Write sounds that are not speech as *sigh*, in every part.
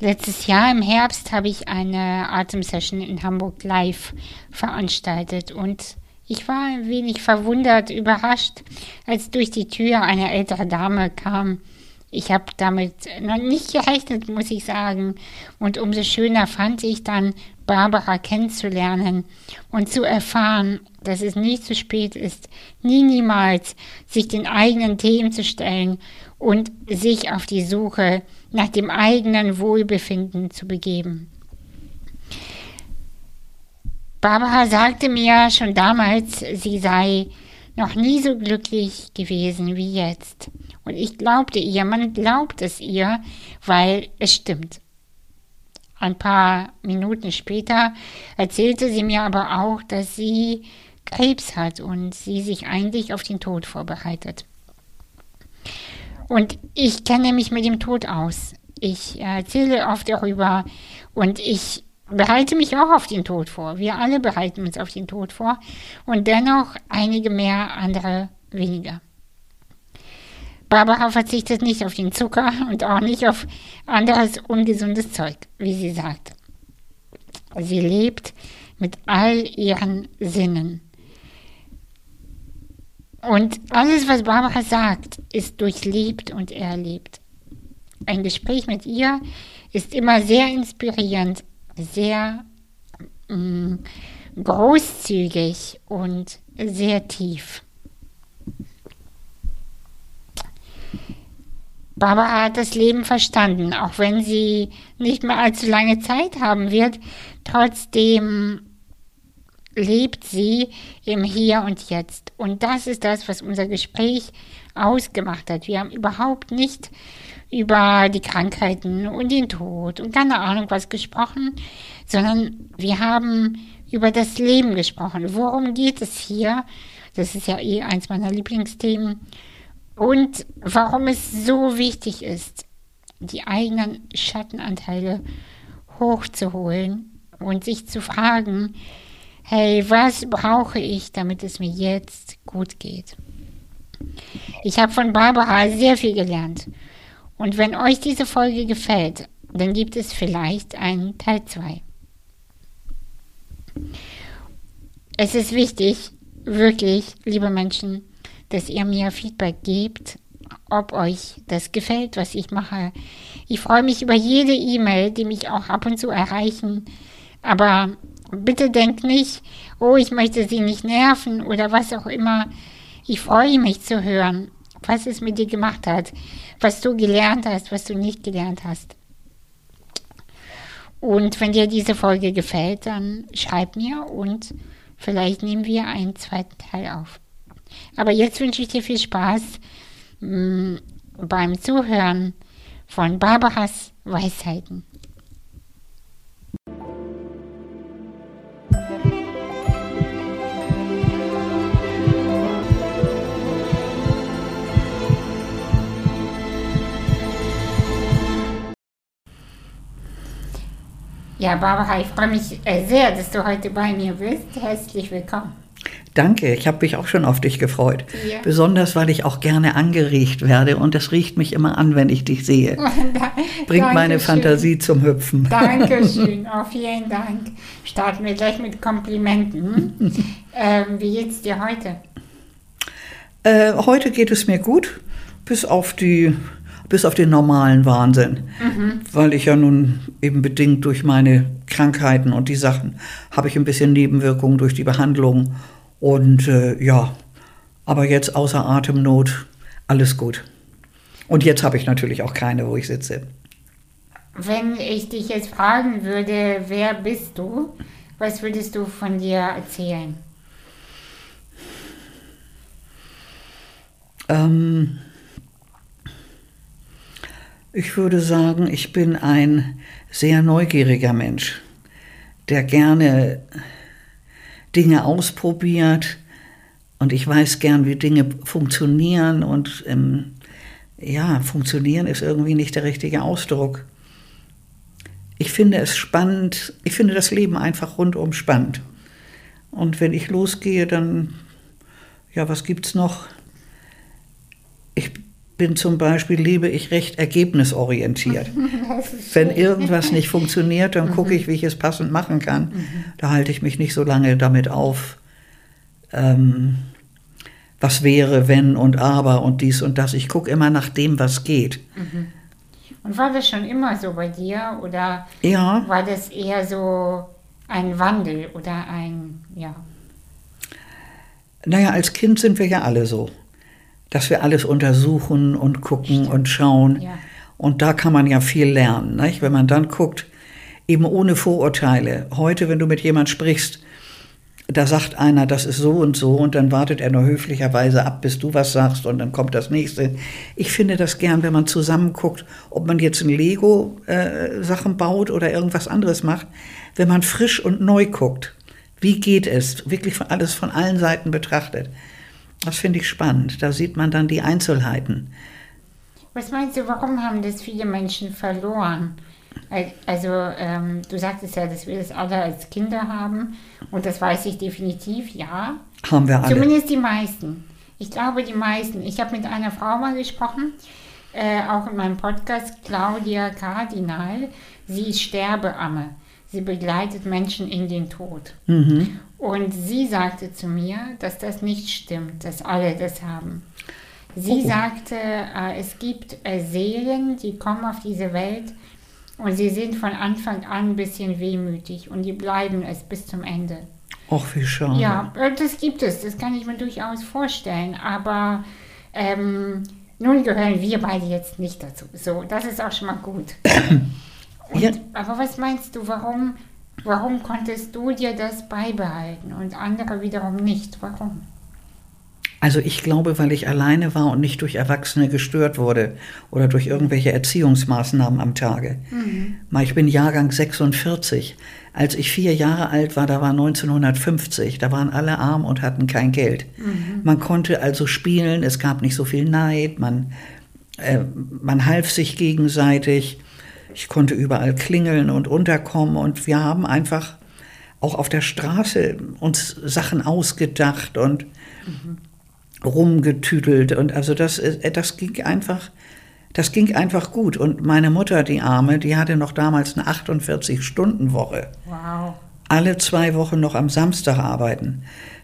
Letztes Jahr im Herbst habe ich eine Atemsession in Hamburg live veranstaltet und ich war ein wenig verwundert, überrascht, als durch die Tür eine ältere Dame kam. Ich habe damit noch nicht gerechnet, muss ich sagen. Und umso schöner fand ich dann, Barbara kennenzulernen und zu erfahren, dass es nie zu spät ist, nie niemals sich den eigenen Themen zu stellen und sich auf die Suche nach dem eigenen Wohlbefinden zu begeben. Barbara sagte mir schon damals, sie sei noch nie so glücklich gewesen wie jetzt. Und ich glaubte ihr, man glaubt es ihr, weil es stimmt. Ein paar Minuten später erzählte sie mir aber auch, dass sie Krebs hat und sie sich eigentlich auf den Tod vorbereitet. Und ich kenne mich mit dem Tod aus. Ich erzähle oft darüber und ich bereite mich auch auf den Tod vor. Wir alle bereiten uns auf den Tod vor und dennoch einige mehr, andere weniger. Barbara verzichtet nicht auf den Zucker und auch nicht auf anderes ungesundes Zeug, wie sie sagt. Sie lebt mit all ihren Sinnen. Und alles, was Barbara sagt, ist durchlebt und erlebt. Ein Gespräch mit ihr ist immer sehr inspirierend, sehr mm, großzügig und sehr tief. Barbara hat das Leben verstanden, auch wenn sie nicht mehr allzu lange Zeit haben wird. Trotzdem lebt sie im Hier und Jetzt. Und das ist das, was unser Gespräch ausgemacht hat. Wir haben überhaupt nicht über die Krankheiten und den Tod und keine Ahnung was gesprochen, sondern wir haben über das Leben gesprochen. Worum geht es hier? Das ist ja eh eins meiner Lieblingsthemen. Und warum es so wichtig ist, die eigenen Schattenanteile hochzuholen und sich zu fragen, hey, was brauche ich, damit es mir jetzt gut geht? Ich habe von Barbara sehr viel gelernt und wenn euch diese Folge gefällt, dann gibt es vielleicht einen Teil 2. Es ist wichtig, wirklich, liebe Menschen, dass ihr mir Feedback gebt, ob euch das gefällt, was ich mache. Ich freue mich über jede E-Mail, die mich auch ab und zu erreichen. Aber bitte denkt nicht, oh, ich möchte sie nicht nerven oder was auch immer. Ich freue mich zu hören, was es mit dir gemacht hat, was du gelernt hast, was du nicht gelernt hast. Und wenn dir diese Folge gefällt, dann schreib mir und vielleicht nehmen wir einen zweiten Teil auf. Aber jetzt wünsche ich dir viel Spaß mm, beim Zuhören von Barbaras Weisheiten. Ja, Barbara, ich freue mich äh, sehr, dass du heute bei mir bist. Herzlich willkommen. Danke, ich habe mich auch schon auf dich gefreut. Ja. Besonders, weil ich auch gerne angeriecht werde und es riecht mich immer an, wenn ich dich sehe. *laughs* Bringt meine Fantasie zum Hüpfen. Dankeschön, *laughs* oh, vielen Dank. Starten wir gleich mit Komplimenten. *laughs* ähm, wie geht's dir heute? Äh, heute geht es mir gut, bis auf die bis auf den normalen Wahnsinn. Mhm. Weil ich ja nun eben bedingt durch meine Krankheiten und die Sachen habe ich ein bisschen Nebenwirkungen durch die Behandlung. Und äh, ja, aber jetzt außer Atemnot, alles gut. Und jetzt habe ich natürlich auch keine, wo ich sitze. Wenn ich dich jetzt fragen würde, wer bist du, was würdest du von dir erzählen? Ähm, ich würde sagen, ich bin ein sehr neugieriger Mensch, der gerne Dinge ausprobiert und ich weiß gern, wie Dinge funktionieren und ähm, ja, funktionieren ist irgendwie nicht der richtige Ausdruck. Ich finde es spannend, ich finde das Leben einfach rundum spannend. Und wenn ich losgehe, dann, ja, was gibt's noch? Ich bin zum Beispiel, lebe ich recht ergebnisorientiert. *laughs* Wenn irgendwas nicht *laughs* funktioniert, dann gucke ich, wie ich es passend machen kann. Da halte ich mich nicht so lange damit auf, ähm, was wäre, wenn und aber und dies und das. Ich gucke immer nach dem, was geht. Und war das schon immer so bei dir oder Ja, war das eher so ein Wandel oder ein, ja, naja, als Kind sind wir ja alle so, dass wir alles untersuchen und gucken und schauen. ja. Und da kann man ja viel lernen, nicht? wenn man dann guckt, eben ohne Vorurteile. Heute, wenn du mit jemand sprichst, da sagt einer, das ist so und so, und dann wartet er nur höflicherweise ab, bis du was sagst, und dann kommt das nächste. Ich finde das gern, wenn man zusammen guckt, ob man jetzt ein Lego-Sachen baut oder irgendwas anderes macht, wenn man frisch und neu guckt. Wie geht es? Wirklich von alles von allen Seiten betrachtet. Das finde ich spannend. Da sieht man dann die Einzelheiten. Was meinst du, warum haben das viele Menschen verloren? Al- Also, ähm, du sagtest ja, dass wir das alle als Kinder haben und das weiß ich definitiv, ja. Haben wir alle. Zumindest die meisten. Ich glaube, die meisten. Ich habe mit einer Frau mal gesprochen, äh, auch in meinem Podcast, Claudia Kardinal. Sie ist Sterbeamme. Sie begleitet Menschen in den Tod. Mhm. Und sie sagte zu mir, dass das nicht stimmt, dass alle das haben. Sie Oh. sagte, äh, es gibt äh, Seelen, die kommen auf diese Welt und sie sind von Anfang an ein bisschen wehmütig und die bleiben es bis zum Ende. Och, wie schade. Ja, äh, das gibt es, das kann ich mir durchaus vorstellen, aber ähm, nun gehören wir beide jetzt nicht dazu. So, das ist auch schon mal gut. *coughs* Und, Ja. Aber was meinst du, warum, warum konntest du dir das beibehalten und andere wiederum nicht? Warum? Also ich glaube, weil ich alleine war und nicht durch Erwachsene gestört wurde oder durch irgendwelche Erziehungsmaßnahmen am Tage. Mal, Ich bin Jahrgang 46. Als ich vier Jahre alt war, da war 1950, da waren alle arm und hatten kein Geld. Man konnte also spielen, es gab nicht so viel Neid, man, äh, man half sich gegenseitig. Ich konnte überall klingeln und unterkommen und wir haben einfach auch auf der Straße uns Sachen ausgedacht und rumgetüdelt und also das, äh, das ging einfach, das ging einfach gut. Und meine Mutter, die Arme, die hatte noch damals eine 48-Stunden-Woche. Wow. Alle zwei Wochen noch am Samstag arbeiten.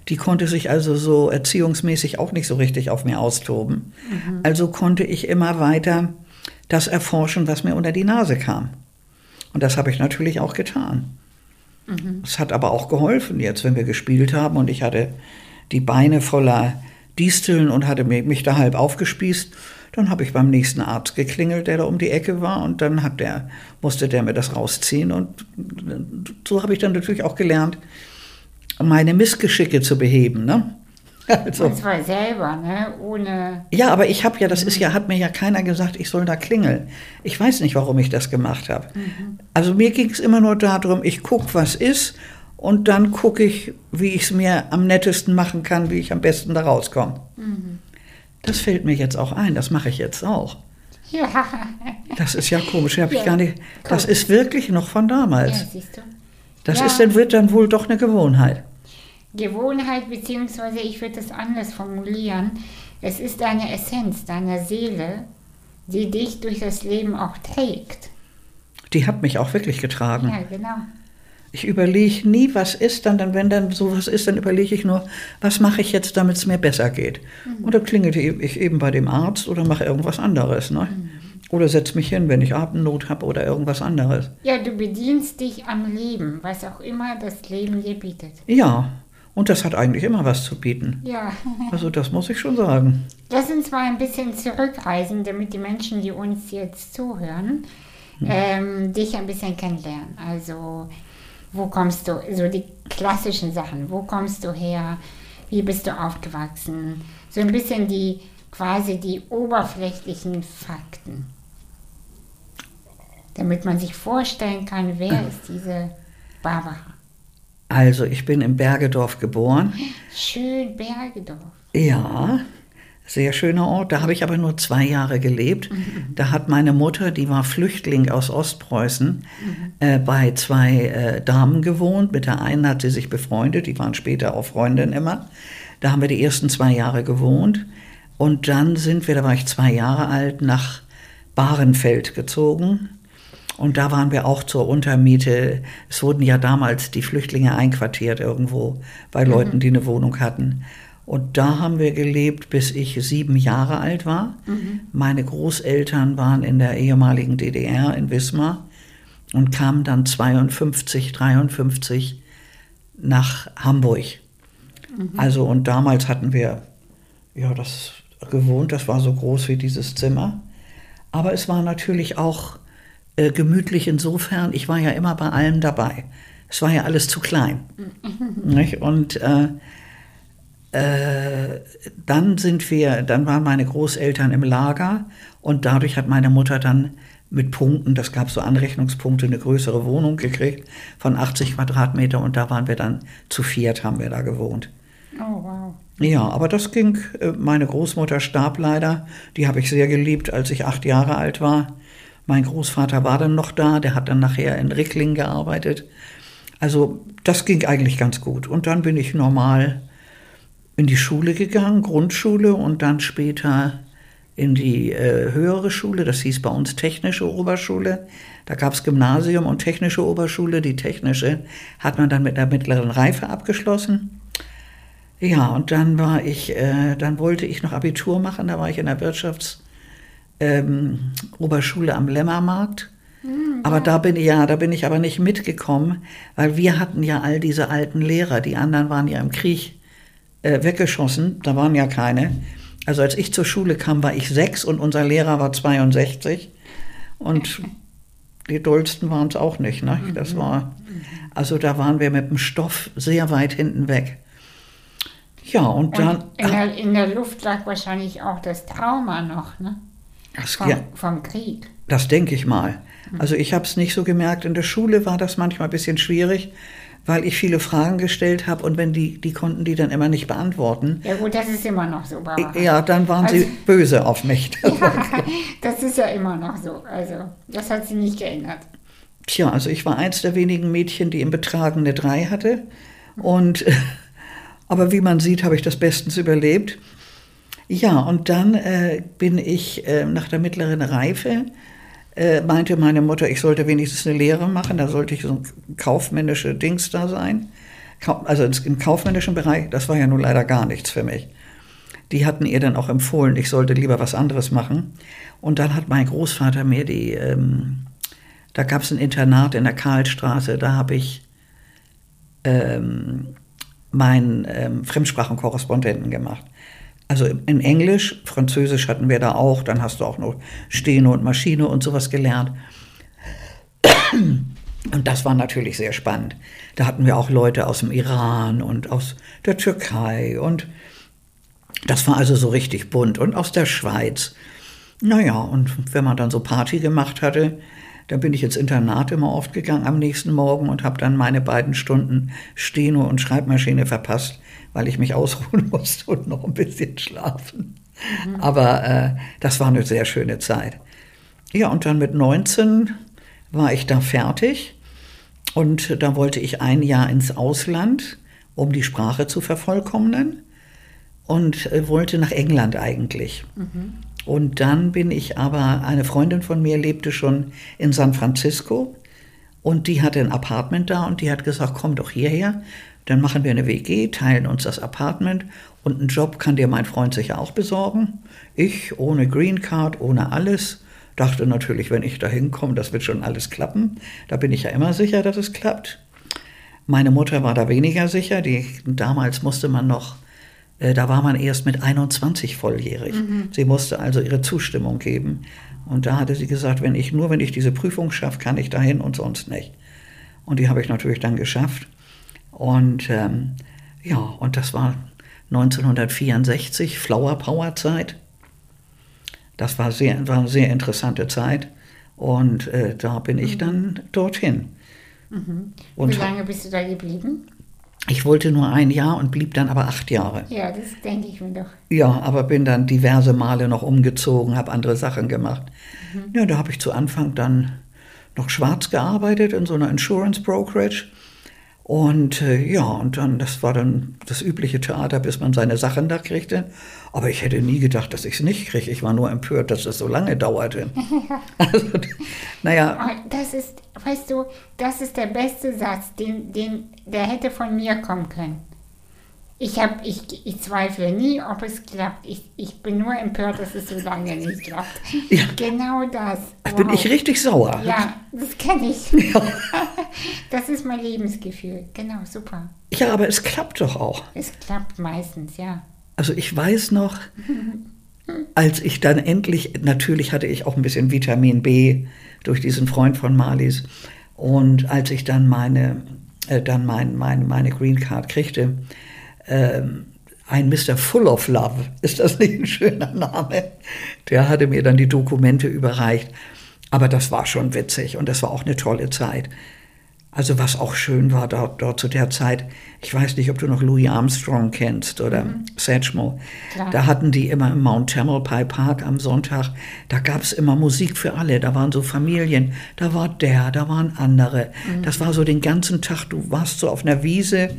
Die konnte sich also so erziehungsmäßig auch nicht so richtig auf mir austoben. Also konnte ich immer weiter das erforschen, was mir unter die Nase kam. Und das habe ich natürlich auch getan. Es hat aber auch geholfen jetzt, wenn wir gespielt haben und ich hatte die Beine voller Disteln und hatte mi- mich da halb aufgespießt. Dann habe ich beim nächsten Arzt geklingelt, der da um die Ecke war und dann hat der, musste der mir das rausziehen und so habe ich dann natürlich auch gelernt, meine Missgeschicke zu beheben. Ne? *laughs* Also, Und zwar selber, ne? Ohne. ja, aber ich habe ja, das ist ja, hat mir ja keiner gesagt, ich soll da klingeln. Ich weiß nicht, warum ich das gemacht habe. Also mir ging es immer nur darum, ich gucke, was ist und dann gucke ich, wie ich es mir am nettesten machen kann, wie ich am besten da rauskomme. Das fällt mir jetzt auch ein, das mache ich jetzt auch. Ja, Das ist ja komisch, habe ich Ja, gar nicht. Das ist wirklich noch von ja damals. siehst du. Das Ja. ist dann, wird dann wohl doch eine Gewohnheit. Gewohnheit, beziehungsweise ich würde es anders formulieren. Es ist deine Essenz, deine Seele, die dich durch das Leben auch trägt. Die hat mich auch wirklich getragen. Ja, genau. Ich überlege nie, was ist dann, dann, wenn dann sowas ist, dann überlege ich nur, was mache ich jetzt, damit es mir besser geht. Und dann klingelte ich eben bei dem Arzt oder mache irgendwas anderes. Ne? Oder setze mich hin, wenn ich Atemnot habe oder irgendwas anderes. Ja, du bedienst dich am Leben, was auch immer das Leben dir bietet. Ja, und das hat eigentlich immer was zu bieten. Ja, *laughs* Also das muss ich schon sagen. lass uns mal ein bisschen zurückreisen, damit die Menschen, die uns jetzt zuhören, ähm, dich ein bisschen kennenlernen. Also, wo kommst du, so die klassischen Sachen, wo kommst du her, wie bist du aufgewachsen, so ein bisschen die, quasi die oberflächlichen Fakten. Damit man sich vorstellen kann, wer *clears throat* ist diese Barbara. Also ich bin im Bergedorf geboren. Schön Bergedorf. Ja, sehr schöner Ort. Da habe ich aber nur zwei Jahre gelebt. Da hat meine Mutter, die war Flüchtling aus Ostpreußen, äh, bei zwei äh, Damen gewohnt. Mit der einen hat sie sich befreundet, die waren später auch Freundinnen immer. Da haben wir die ersten zwei Jahre gewohnt. Und dann sind wir, da war ich zwei Jahre alt, nach Bahrenfeld gezogen. Und da waren wir auch zur Untermiete. Es wurden ja damals die Flüchtlinge einquartiert irgendwo bei Leuten, die eine Wohnung hatten. Und da haben wir gelebt, bis ich sieben Jahre alt war. Mhm. Meine Großeltern waren in der ehemaligen DDR in Wismar und kamen dann 52, 53 nach Hamburg. Mhm. Also und damals hatten wir ja das gewohnt, das war so groß wie dieses Zimmer. Aber es war natürlich auch äh, gemütlich insofern, ich war ja immer bei allem dabei. Es war ja alles zu klein. Mhm. Und äh, äh, dann sind wir, dann waren meine Großeltern im Lager und dadurch hat meine Mutter dann mit Punkten, das gab so Anrechnungspunkte, eine größere Wohnung gekriegt von 80 Quadratmeter und da waren wir dann zu viert, haben wir da gewohnt. Oh, wow. Ja, aber das ging, äh, meine Großmutter starb leider, die habe ich sehr geliebt, als ich acht Jahre alt war. Mein Großvater war dann noch da, der hat dann nachher in Rickling gearbeitet. Also das ging eigentlich ganz gut. Und dann bin ich normal in die Schule gegangen, Grundschule und dann später in die äh, höhere Schule, das hieß bei uns technische Oberschule. Da gab es Gymnasium und technische Oberschule. Die technische hat man dann mit der mittleren Reife abgeschlossen. Ja, und dann war ich, äh, dann wollte ich noch Abitur machen, da war ich in der Wirtschafts- ähm, Oberschule am Lämmermarkt. Mhm, aber da bin ich ja, da bin ich aber nicht mitgekommen, weil wir hatten ja all diese alten Lehrer, die anderen waren ja im Krieg äh, weggeschossen, da waren ja keine. Also als ich zur Schule kam, war ich sechs und unser Lehrer war 62 und *laughs* die dollsten waren es auch nicht. Ne? Das mhm. war, also da waren wir mit dem Stoff sehr weit hinten weg. Ja, und dann. Und in, der, in der Luft lag wahrscheinlich auch das Trauma noch, ne? Das, vom, ja, vom Krieg. Das denke ich mal. Also ich habe es nicht so gemerkt. In der Schule war das manchmal ein bisschen schwierig, weil ich viele Fragen gestellt habe und wenn die, die konnten die dann immer nicht beantworten. Ja gut, das ist immer noch so. Barbara. Ja, dann waren also, sie böse auf mich. *laughs* ja, das ist ja immer noch so. Also das hat sie nicht geändert. Tja, also ich war eins der wenigen Mädchen, die im Betragen eine 3 hatte. Und, *laughs* aber wie man sieht, habe ich das bestens überlebt. Ja, und dann äh, bin ich äh, nach der mittleren Reife, äh, meinte meine Mutter, ich sollte wenigstens eine Lehre machen, da sollte ich so ein kaufmännische Dings da sein. Also im kaufmännischen Bereich, das war ja nun leider gar nichts für mich. Die hatten ihr dann auch empfohlen, ich sollte lieber was anderes machen. Und dann hat mein Großvater mir die, ähm, da gab es ein Internat in der Karlstraße, da habe ich ähm, meinen ähm, Fremdsprachenkorrespondenten gemacht. Also in Englisch, Französisch hatten wir da auch, dann hast du auch noch Steno und Maschine und sowas gelernt. Und das war natürlich sehr spannend. Da hatten wir auch Leute aus dem Iran und aus der Türkei und das war also so richtig bunt und aus der Schweiz. Naja, und wenn man dann so Party gemacht hatte, dann bin ich ins Internat immer oft gegangen am nächsten Morgen und habe dann meine beiden Stunden Steno und Schreibmaschine verpasst, weil ich mich ausruhen *laughs* musste und noch ein bisschen schlafen. Mhm. Aber äh, das war eine sehr schöne Zeit. Ja, und dann mit 19 war ich da fertig und da wollte ich ein Jahr ins Ausland, um die Sprache zu vervollkommnen und äh, wollte nach England eigentlich. Mhm. Und dann bin ich aber, eine Freundin von mir lebte schon in San Francisco und die hatte ein Apartment da und die hat gesagt, komm doch hierher, dann machen wir eine WG, teilen uns das Apartment und einen Job kann dir mein Freund sicher auch besorgen. Ich ohne Green Card, ohne alles, dachte natürlich, wenn ich da hinkomme, das wird schon alles klappen. Da bin ich ja immer sicher, dass es klappt. Meine Mutter war da weniger sicher. Die, damals musste man noch, äh, da war man erst mit 21 volljährig. Mhm. Sie musste also ihre Zustimmung geben. Und da hatte sie gesagt, wenn ich nur, wenn ich diese Prüfung schaffe, kann ich dahin und sonst nicht. Und die habe ich natürlich dann geschafft. Und ähm, ja, und das war 1964, Flower Power Zeit. Das war, sehr, war eine sehr interessante Zeit. Und äh, da bin ich mhm. dann dorthin. Mhm. Wie lange bist du da geblieben? Ich wollte nur ein Jahr und blieb dann aber acht Jahre. Ja, das denke ich mir doch. Ja, aber bin dann diverse Male noch umgezogen, habe andere Sachen gemacht. Mhm. Ja, da habe ich zu Anfang dann noch schwarz gearbeitet in so einer Insurance Brokerage Und äh, ja, und dann, das war dann das übliche Theater, bis man seine Sachen da kriegte. Aber ich hätte nie gedacht, dass ich es nicht kriege. Ich war nur empört, dass es so lange dauerte. *laughs* also, naja. Oh, das ist, weißt du, das ist der beste Satz, den, den, der hätte von mir kommen können. Ich, hab, ich, ich zweifle nie, ob es klappt. Ich, ich bin nur empört, dass es so lange nicht klappt. Ja. Genau das. Wow. Bin ich richtig sauer. Ja, das kenne ich. Ja. *laughs* Das ist mein Lebensgefühl. Genau, super. Ja, aber es klappt doch auch. Es klappt meistens, ja. Also ich weiß noch, als ich dann endlich, natürlich hatte ich auch ein bisschen Vitamin B durch diesen Freund von Marlies. Und als ich dann meine, äh, dann mein, mein, meine Green Card kriegte, ähm, ein Mr. Full of Love, ist das nicht ein schöner Name? Der hatte mir dann die Dokumente überreicht. Aber das war schon witzig und das war auch eine tolle Zeit. Also was auch schön war dort, dort zu der Zeit, ich weiß nicht, ob du noch Louis Armstrong kennst oder mhm. Satchmo. Da hatten die immer im Mount Tamalpais Park am Sonntag, da gab es immer Musik für alle. Da waren so Familien, da war der, da waren andere. Mhm. Das war so den ganzen Tag, du warst so auf einer Wiese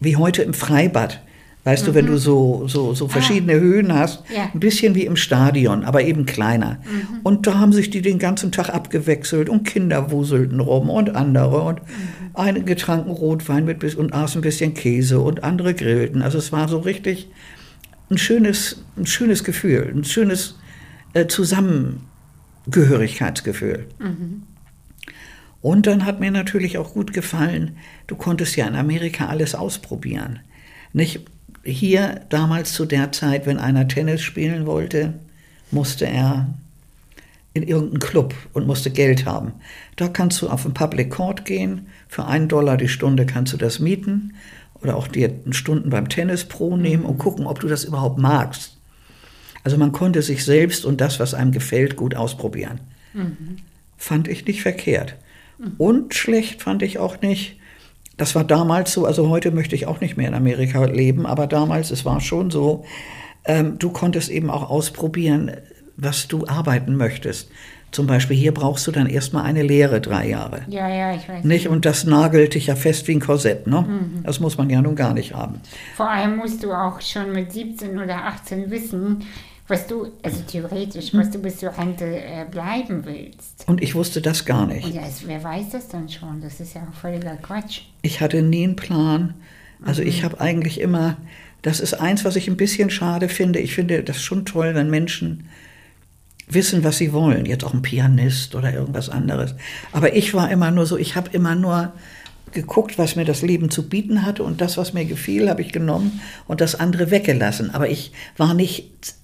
wie heute im Freibad. Weißt mhm. du, wenn du mhm. so, so, so verschiedene ah. Höhen hast, ja. ein bisschen wie im Stadion, aber eben kleiner. Mhm. Und da haben sich die den ganzen Tag abgewechselt und Kinder wuselten rum und andere und mhm. einige tranken Rotwein mit und aßen ein bisschen Käse und andere grillten. Also es war so richtig ein schönes, ein schönes Gefühl, ein schönes äh, Zusammengehörigkeitsgefühl. Mhm. Und dann hat mir natürlich auch gut gefallen, du konntest ja in Amerika alles ausprobieren. Nicht hier damals zu der Zeit, wenn einer Tennis spielen wollte, musste er in irgendeinen Club und musste Geld haben. Da kannst du auf den Public Court gehen, für einen Dollar die Stunde kannst du das mieten oder auch dir Stunden beim Tennis Pro nehmen und gucken, ob du das überhaupt magst. Also man konnte sich selbst und das, was einem gefällt, gut ausprobieren. Mhm. Fand ich nicht verkehrt. Und schlecht fand ich auch nicht, das war damals so, also heute möchte ich auch nicht mehr in Amerika leben, aber damals, es war schon so, ähm, du konntest eben auch ausprobieren, was du arbeiten möchtest. Zum Beispiel hier brauchst du dann erstmal eine Lehre, drei Jahre. Ja, ja, ich weiß. Nicht? Und das nagelt dich ja fest wie ein Korsett, ne? Mhm. Das muss man ja nun gar nicht haben. Vor allem musst du auch schon mit 17 oder 18 wissen, was du, also theoretisch, was du bis zur Rente äh, bleiben willst. Und ich wusste das gar nicht. Und also, wer weiß das dann schon? Das ist ja auch völliger Quatsch. Ich hatte nie einen Plan. Also mhm. ich habe eigentlich immer, das ist eins, was ich ein bisschen schade finde. Ich finde das schon toll, wenn Menschen wissen, was sie wollen. Jetzt auch ein Pianist oder irgendwas anderes. Aber ich war immer nur so, ich habe immer nur geguckt, was mir das Leben zu bieten hatte und das, was mir gefiel, habe ich genommen und das andere weggelassen. Aber ich war nicht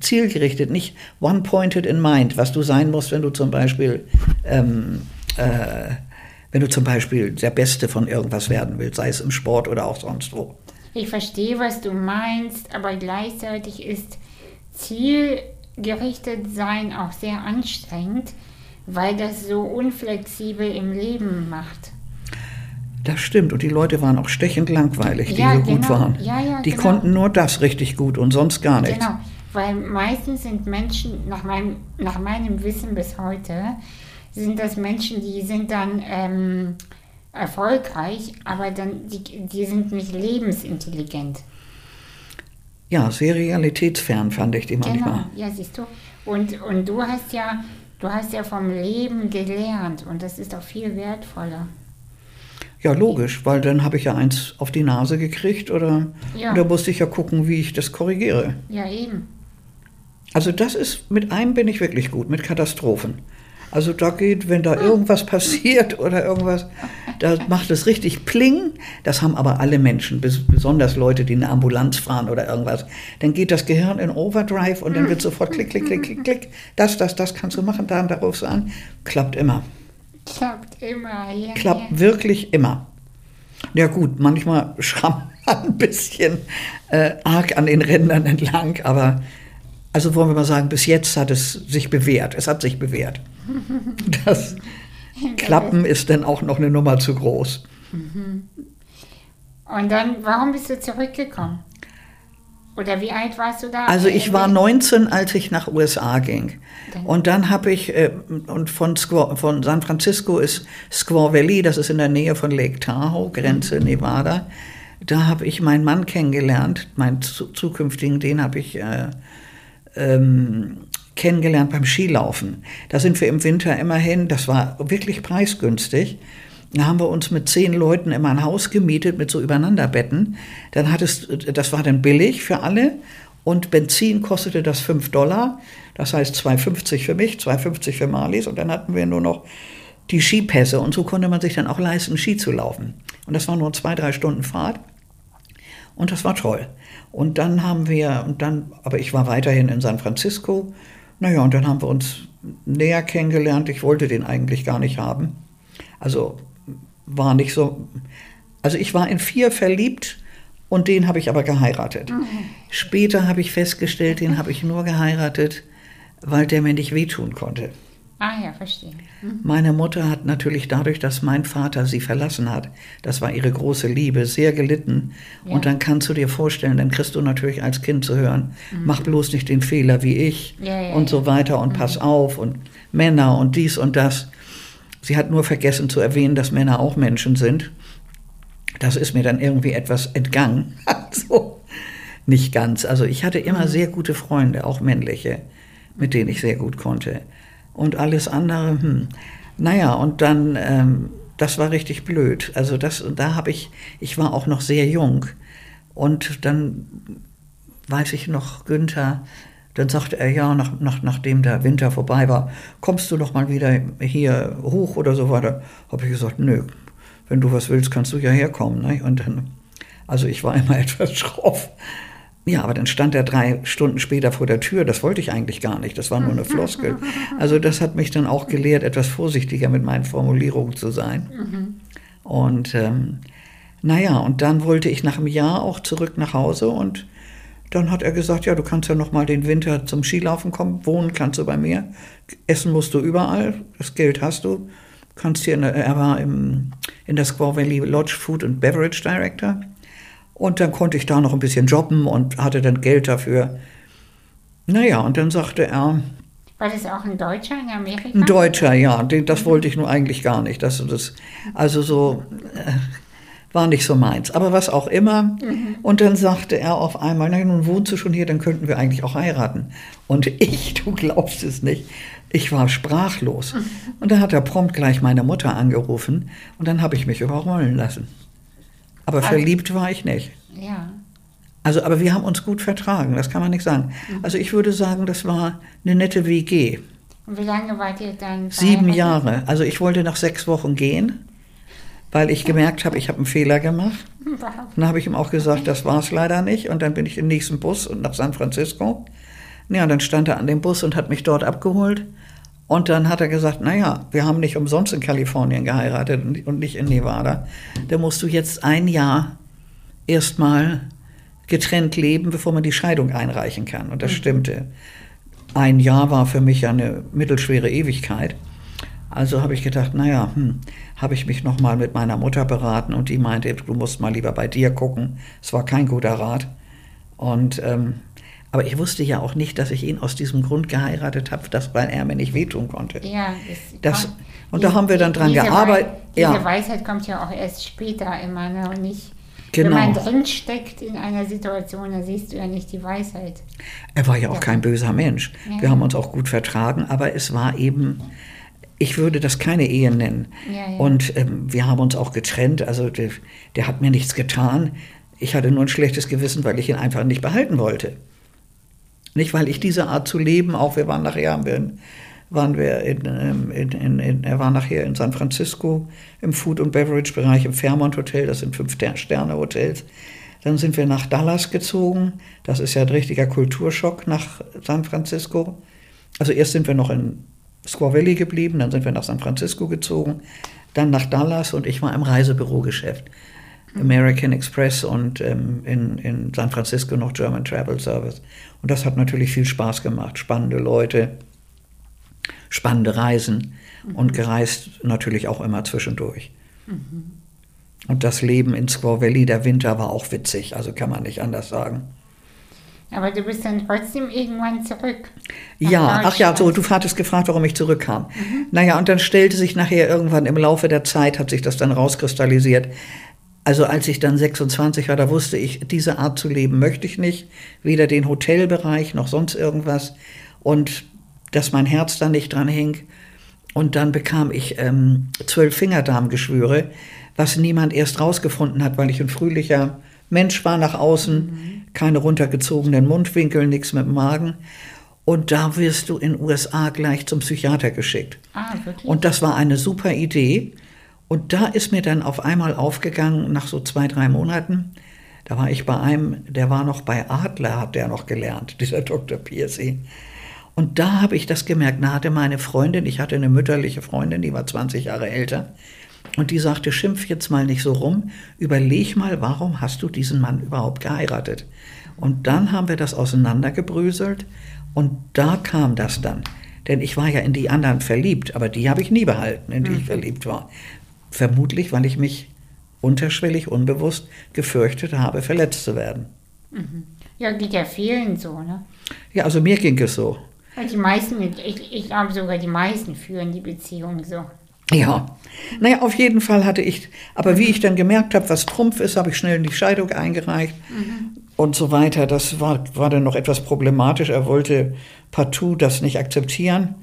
zielgerichtet, nicht one-pointed in mind, was du sein musst, wenn du zum Beispiel, ähm, äh, wenn du zum Beispiel der Beste von irgendwas werden willst, sei es im Sport oder auch sonst wo. Ich verstehe, was du meinst, aber gleichzeitig ist zielgerichtet sein auch sehr anstrengend, weil das so unflexibel im Leben macht. Das stimmt. Und die Leute waren auch stechend langweilig, die ja, so gut genau. waren. Ja, ja, die genau. konnten nur das richtig gut und sonst gar nichts. Genau weil meistens sind Menschen, nach meinem, nach meinem Wissen bis heute, sind das Menschen, die sind dann ähm, erfolgreich, aber dann die, die sind nicht lebensintelligent. Ja, sehr realitätsfern fand ich die manchmal. Genau, ja, siehst du. Und, und du hast ja, du hast ja vom Leben gelernt und das ist auch viel wertvoller. Ja, logisch, weil dann habe ich ja eins auf die Nase gekriegt oder ja. da musste ich ja gucken, wie ich das korrigiere. Ja, eben. Also das ist, mit einem bin ich wirklich gut, mit Katastrophen. Also da geht, wenn da irgendwas passiert *laughs* oder irgendwas, da macht es richtig Pling. Das haben aber alle Menschen, besonders Leute, die eine Ambulanz fahren oder irgendwas. Dann geht das Gehirn in Overdrive und dann wird sofort klick, klick, klick, klick, klick. Das, das, das kannst du machen, da und da rufst du an. Klappt immer. Klappt immer, ja. Klappt ja. wirklich immer. Ja gut, manchmal *laughs* schrammt man ein bisschen äh, arg an den Rändern entlang, aber also wollen wir mal sagen, bis jetzt hat es sich bewährt. Es hat sich bewährt. Das Klappen ist dann auch noch eine Nummer zu groß. Und dann, warum bist du zurückgekommen? Oder wie alt warst du da? Also ich war 19, als ich nach USA ging. Und dann habe ich, äh, und von, Squaw, von San Francisco ist Squaw Valley, das ist in der Nähe von Lake Tahoe, Grenze mhm. Nevada. Da habe ich meinen Mann kennengelernt, meinen zukünftigen, den habe ich äh, ähm, kennengelernt beim Skilaufen. Da sind wir im Winter immerhin, das war wirklich preisgünstig. Da haben wir uns mit zehn Leuten immer ein Haus gemietet mit so Übereinanderbetten. Dann hat es, das war dann billig für alle und Benzin kostete das 5 Dollar. Das heißt 2,50 für mich, 2,50 für Marlies und dann hatten wir nur noch die Skipässe und so konnte man sich dann auch leisten, Ski zu laufen. Und das war nur zwei, drei Stunden Fahrt und das war toll. Und dann haben wir, und dann, aber ich war weiterhin in San Francisco. Naja, und dann haben wir uns näher kennengelernt. Ich wollte den eigentlich gar nicht haben. Also war nicht so. Also ich war in vier verliebt und den habe ich aber geheiratet. Mhm. Später habe ich festgestellt, den habe ich nur geheiratet, weil der mir nicht wehtun konnte. Ah ja, verstehe. Mhm. Meine Mutter hat natürlich dadurch, dass mein Vater sie verlassen hat, das war ihre große Liebe, sehr gelitten. Ja. Und dann kannst du dir vorstellen, dann kriegst du natürlich als Kind zu hören, mhm. mach bloß nicht den Fehler wie ich ja, ja, und so weiter und pass mhm. auf und Männer und dies und das. Sie hat nur vergessen zu erwähnen, dass Männer auch Menschen sind. Das ist mir dann irgendwie etwas entgangen. *laughs* Also nicht ganz. Also ich hatte immer mhm. sehr gute Freunde, auch männliche, mit denen ich sehr gut konnte. Und alles andere, hm. Naja, und dann, ähm, das war richtig blöd. Also das, da habe ich, ich war auch noch sehr jung. Und dann weiß ich noch, Günther, dann sagte er, ja, nach, nach, nachdem der Winter vorbei war, kommst du noch mal wieder hier hoch oder so weiter. Habe ich gesagt, nö, wenn du was willst, kannst du ja herkommen. Ne? Und dann, also ich war *laughs* immer etwas schroff. Ja, aber dann stand er drei Stunden später vor der Tür. Das wollte ich eigentlich gar nicht. Das war nur eine Floskel. Also das hat mich dann auch gelehrt, etwas vorsichtiger mit meinen Formulierungen zu sein. Mhm. Und ähm, naja, und dann wollte ich nach einem Jahr auch zurück nach Hause und dann hat er gesagt, ja, du kannst ja noch mal den Winter zum Skilaufen kommen, wohnen kannst du bei mir, essen musst du überall, das Geld hast du, kannst hier, der, er war im, in der Squaw Valley Lodge Food and Beverage Director und dann konnte ich da noch ein bisschen jobben und hatte dann Geld dafür. Naja, und dann sagte er, war das auch ein Deutscher in Amerika? Ein Deutscher, ja. Das wollte ich nur eigentlich gar nicht. Das, das, also so, äh, war nicht so meins. Aber was auch immer. Mhm. Und dann sagte er auf einmal, na nun wohnst du schon hier, dann könnten wir eigentlich auch heiraten. Und *laughs* ich, du glaubst es nicht, ich war sprachlos. Mhm. Und dann hat er prompt gleich meine Mutter angerufen und dann habe ich mich überrollen lassen. Aber also, verliebt war ich nicht. Ja. Also, aber wir haben uns gut vertragen, das kann man nicht sagen. Mhm. Also ich würde sagen, das war eine nette WG. Und wie lange wart ihr dann? Sieben Jahre. Also ich wollte nach sechs Wochen gehen weil ich gemerkt habe, ich habe einen Fehler gemacht. Dann habe ich ihm auch gesagt, das war es leider nicht. Und dann bin ich den nächsten Bus und nach San Francisco. Ja, und dann stand er an dem Bus und hat mich dort abgeholt. Und dann hat er gesagt, naja, wir haben nicht umsonst in Kalifornien geheiratet und nicht in Nevada. Da musst du jetzt ein Jahr erstmal getrennt leben, bevor man die Scheidung einreichen kann. Und das mhm. stimmte. Ein Jahr war für mich ja eine mittelschwere Ewigkeit. Also habe ich gedacht, naja, hm, habe ich mich nochmal mit meiner Mutter beraten und die meinte, du musst mal lieber bei dir gucken. Es war kein guter Rat. Und ähm, aber ich wusste ja auch nicht, dass ich ihn aus diesem Grund geheiratet habe, dass, weil er mir nicht wehtun konnte. Ja, das, das und da haben wir dann dran gearbeitet. Diese ja. Weisheit kommt ja auch erst später immer ne? und nicht. Genau. Wenn man drinsteckt in einer Situation, dann siehst du ja nicht die Weisheit. Er war ja auch ja. kein böser Mensch. Ja. Wir haben uns auch gut vertragen, aber es war eben ich würde das keine Ehe nennen. Ja, ja. Und ähm, wir haben uns auch getrennt. Also der, der, hat mir nichts getan. Ich hatte nur ein schlechtes Gewissen, weil ich ihn einfach nicht behalten wollte. Nicht, weil ich diese Art zu leben, auch wir waren nachher, haben wir, waren wir in, ähm, in, in, in, er war nachher in San Francisco im Food- und Beverage-Bereich im Fairmont Hotel, das sind Fünf-Sterne-Hotels. Dann sind wir nach Dallas gezogen. Das ist ja ein richtiger Kulturschock nach San Francisco. Also erst sind wir noch in Squaw Valley geblieben, dann sind wir nach San Francisco gezogen, dann nach Dallas und ich war im Reisebürogeschäft. American Express und ähm, in, in San Francisco noch German Travel Service. Und das hat natürlich viel Spaß gemacht. Spannende Leute, spannende Reisen mhm. und gereist natürlich auch immer zwischendurch. Mhm. Und das Leben in Squaw Valley, der Winter war auch witzig, also kann man nicht anders sagen. Aber du bist dann trotzdem irgendwann zurück. Ja, ach ja, so, du hattest gefragt, warum ich zurückkam. Naja, und dann stellte sich nachher irgendwann im Laufe der Zeit, hat sich das dann rauskristallisiert. Also als ich dann 26 war, da wusste ich, diese Art zu leben möchte ich nicht. Weder den Hotelbereich noch sonst irgendwas. Und dass mein Herz da nicht dran hing. Und dann bekam ich ähm, zwölf Fingerdarmgeschwüre, was niemand erst rausgefunden hat, weil ich ein fröhlicher Mensch war nach außen, keine runtergezogenen Mundwinkel, nichts mit dem Magen. Und da wirst du in den USA gleich zum Psychiater geschickt. Ah, wirklich? Und das war eine super Idee. Und da ist mir dann auf einmal aufgegangen, nach so zwei, drei Monaten, da war ich bei einem, der war noch bei Adler, hat der noch gelernt, *laughs* dieser Dr. Piercy. Und da habe ich das gemerkt. Da hatte meine Freundin, ich hatte eine mütterliche Freundin, die war 20 Jahre älter, und die sagte, schimpf jetzt mal nicht so rum, überleg mal, warum hast du diesen Mann überhaupt geheiratet? Und dann haben wir das auseinandergebröselt und da kam das dann. Denn ich war ja in die anderen verliebt, aber die habe ich nie behalten, in die ich verliebt war. Vermutlich, weil ich mich unterschwellig, unbewusst gefürchtet habe, verletzt zu werden. ja, geht ja vielen so, ne? Ja, also mir ging es so. Die meisten, ich, ich glaube sogar die meisten führen die Beziehung so. Ja, naja, auf jeden Fall hatte ich, aber wie ich dann gemerkt habe, was Trumpf ist, habe ich schnell die Scheidung eingereicht und so weiter. Das war, war dann noch etwas problematisch. Er wollte partout das nicht akzeptieren,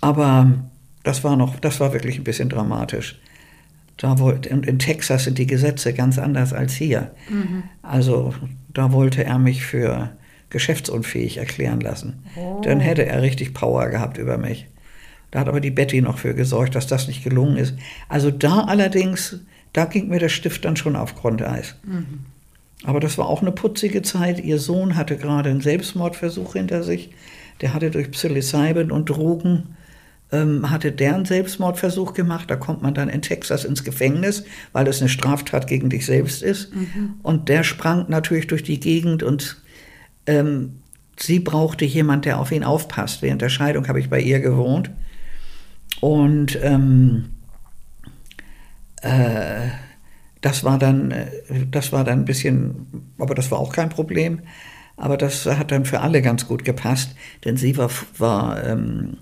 aber das war noch, das war wirklich ein bisschen dramatisch. Da wollte, und in Texas sind die Gesetze ganz anders als hier. Also da wollte er mich für geschäftsunfähig erklären lassen. Dann hätte er richtig Power gehabt über mich. Da hat aber die Betty noch für gesorgt, dass das nicht gelungen ist. Also da allerdings, da ging mir der Stift dann schon auf Grundeis. Aber das war auch eine putzige Zeit. Ihr Sohn hatte gerade einen Selbstmordversuch hinter sich. Der hatte durch Psilocybin und Drogen, ähm, hatte der einen Selbstmordversuch gemacht. Da kommt man dann in Texas ins Gefängnis, weil es eine Straftat gegen dich selbst ist. Und der sprang natürlich durch die Gegend und ähm, sie brauchte jemand, der auf ihn aufpasst. Während der Scheidung habe ich bei ihr gewohnt. Und ähm, äh, das war dann, äh, das war dann ein bisschen, aber das war auch kein Problem. Aber das hat dann für alle ganz gut gepasst, denn sie war, war ähm,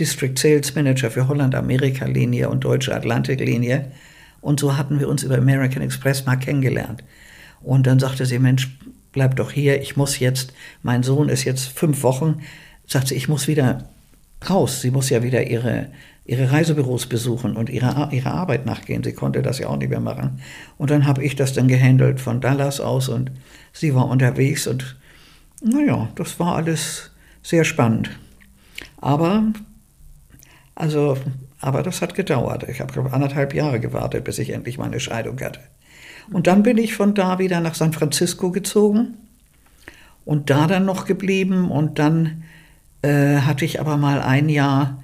District Sales Manager für Holland-Amerika-Linie und Deutsche Atlantik-Linie. Und so hatten wir uns über American Express mal kennengelernt. Und dann sagte sie, Mensch, bleib doch hier, ich muss jetzt, mein Sohn ist jetzt fünf Wochen, sagt sie, ich muss wieder raus. Sie muss ja wieder ihre, ihre Reisebüros besuchen und ihre, ihre Arbeit nachgehen. Sie konnte das ja auch nicht mehr machen. Und dann habe ich das dann gehandelt von Dallas aus und sie war unterwegs und naja, das war alles sehr spannend. Aber, also, aber das hat gedauert. Ich habe, anderthalb Jahre gewartet, bis ich endlich meine Scheidung hatte. Und dann bin ich von da wieder nach San Francisco gezogen und da dann noch geblieben. Und dann äh, hatte ich aber mal ein Jahr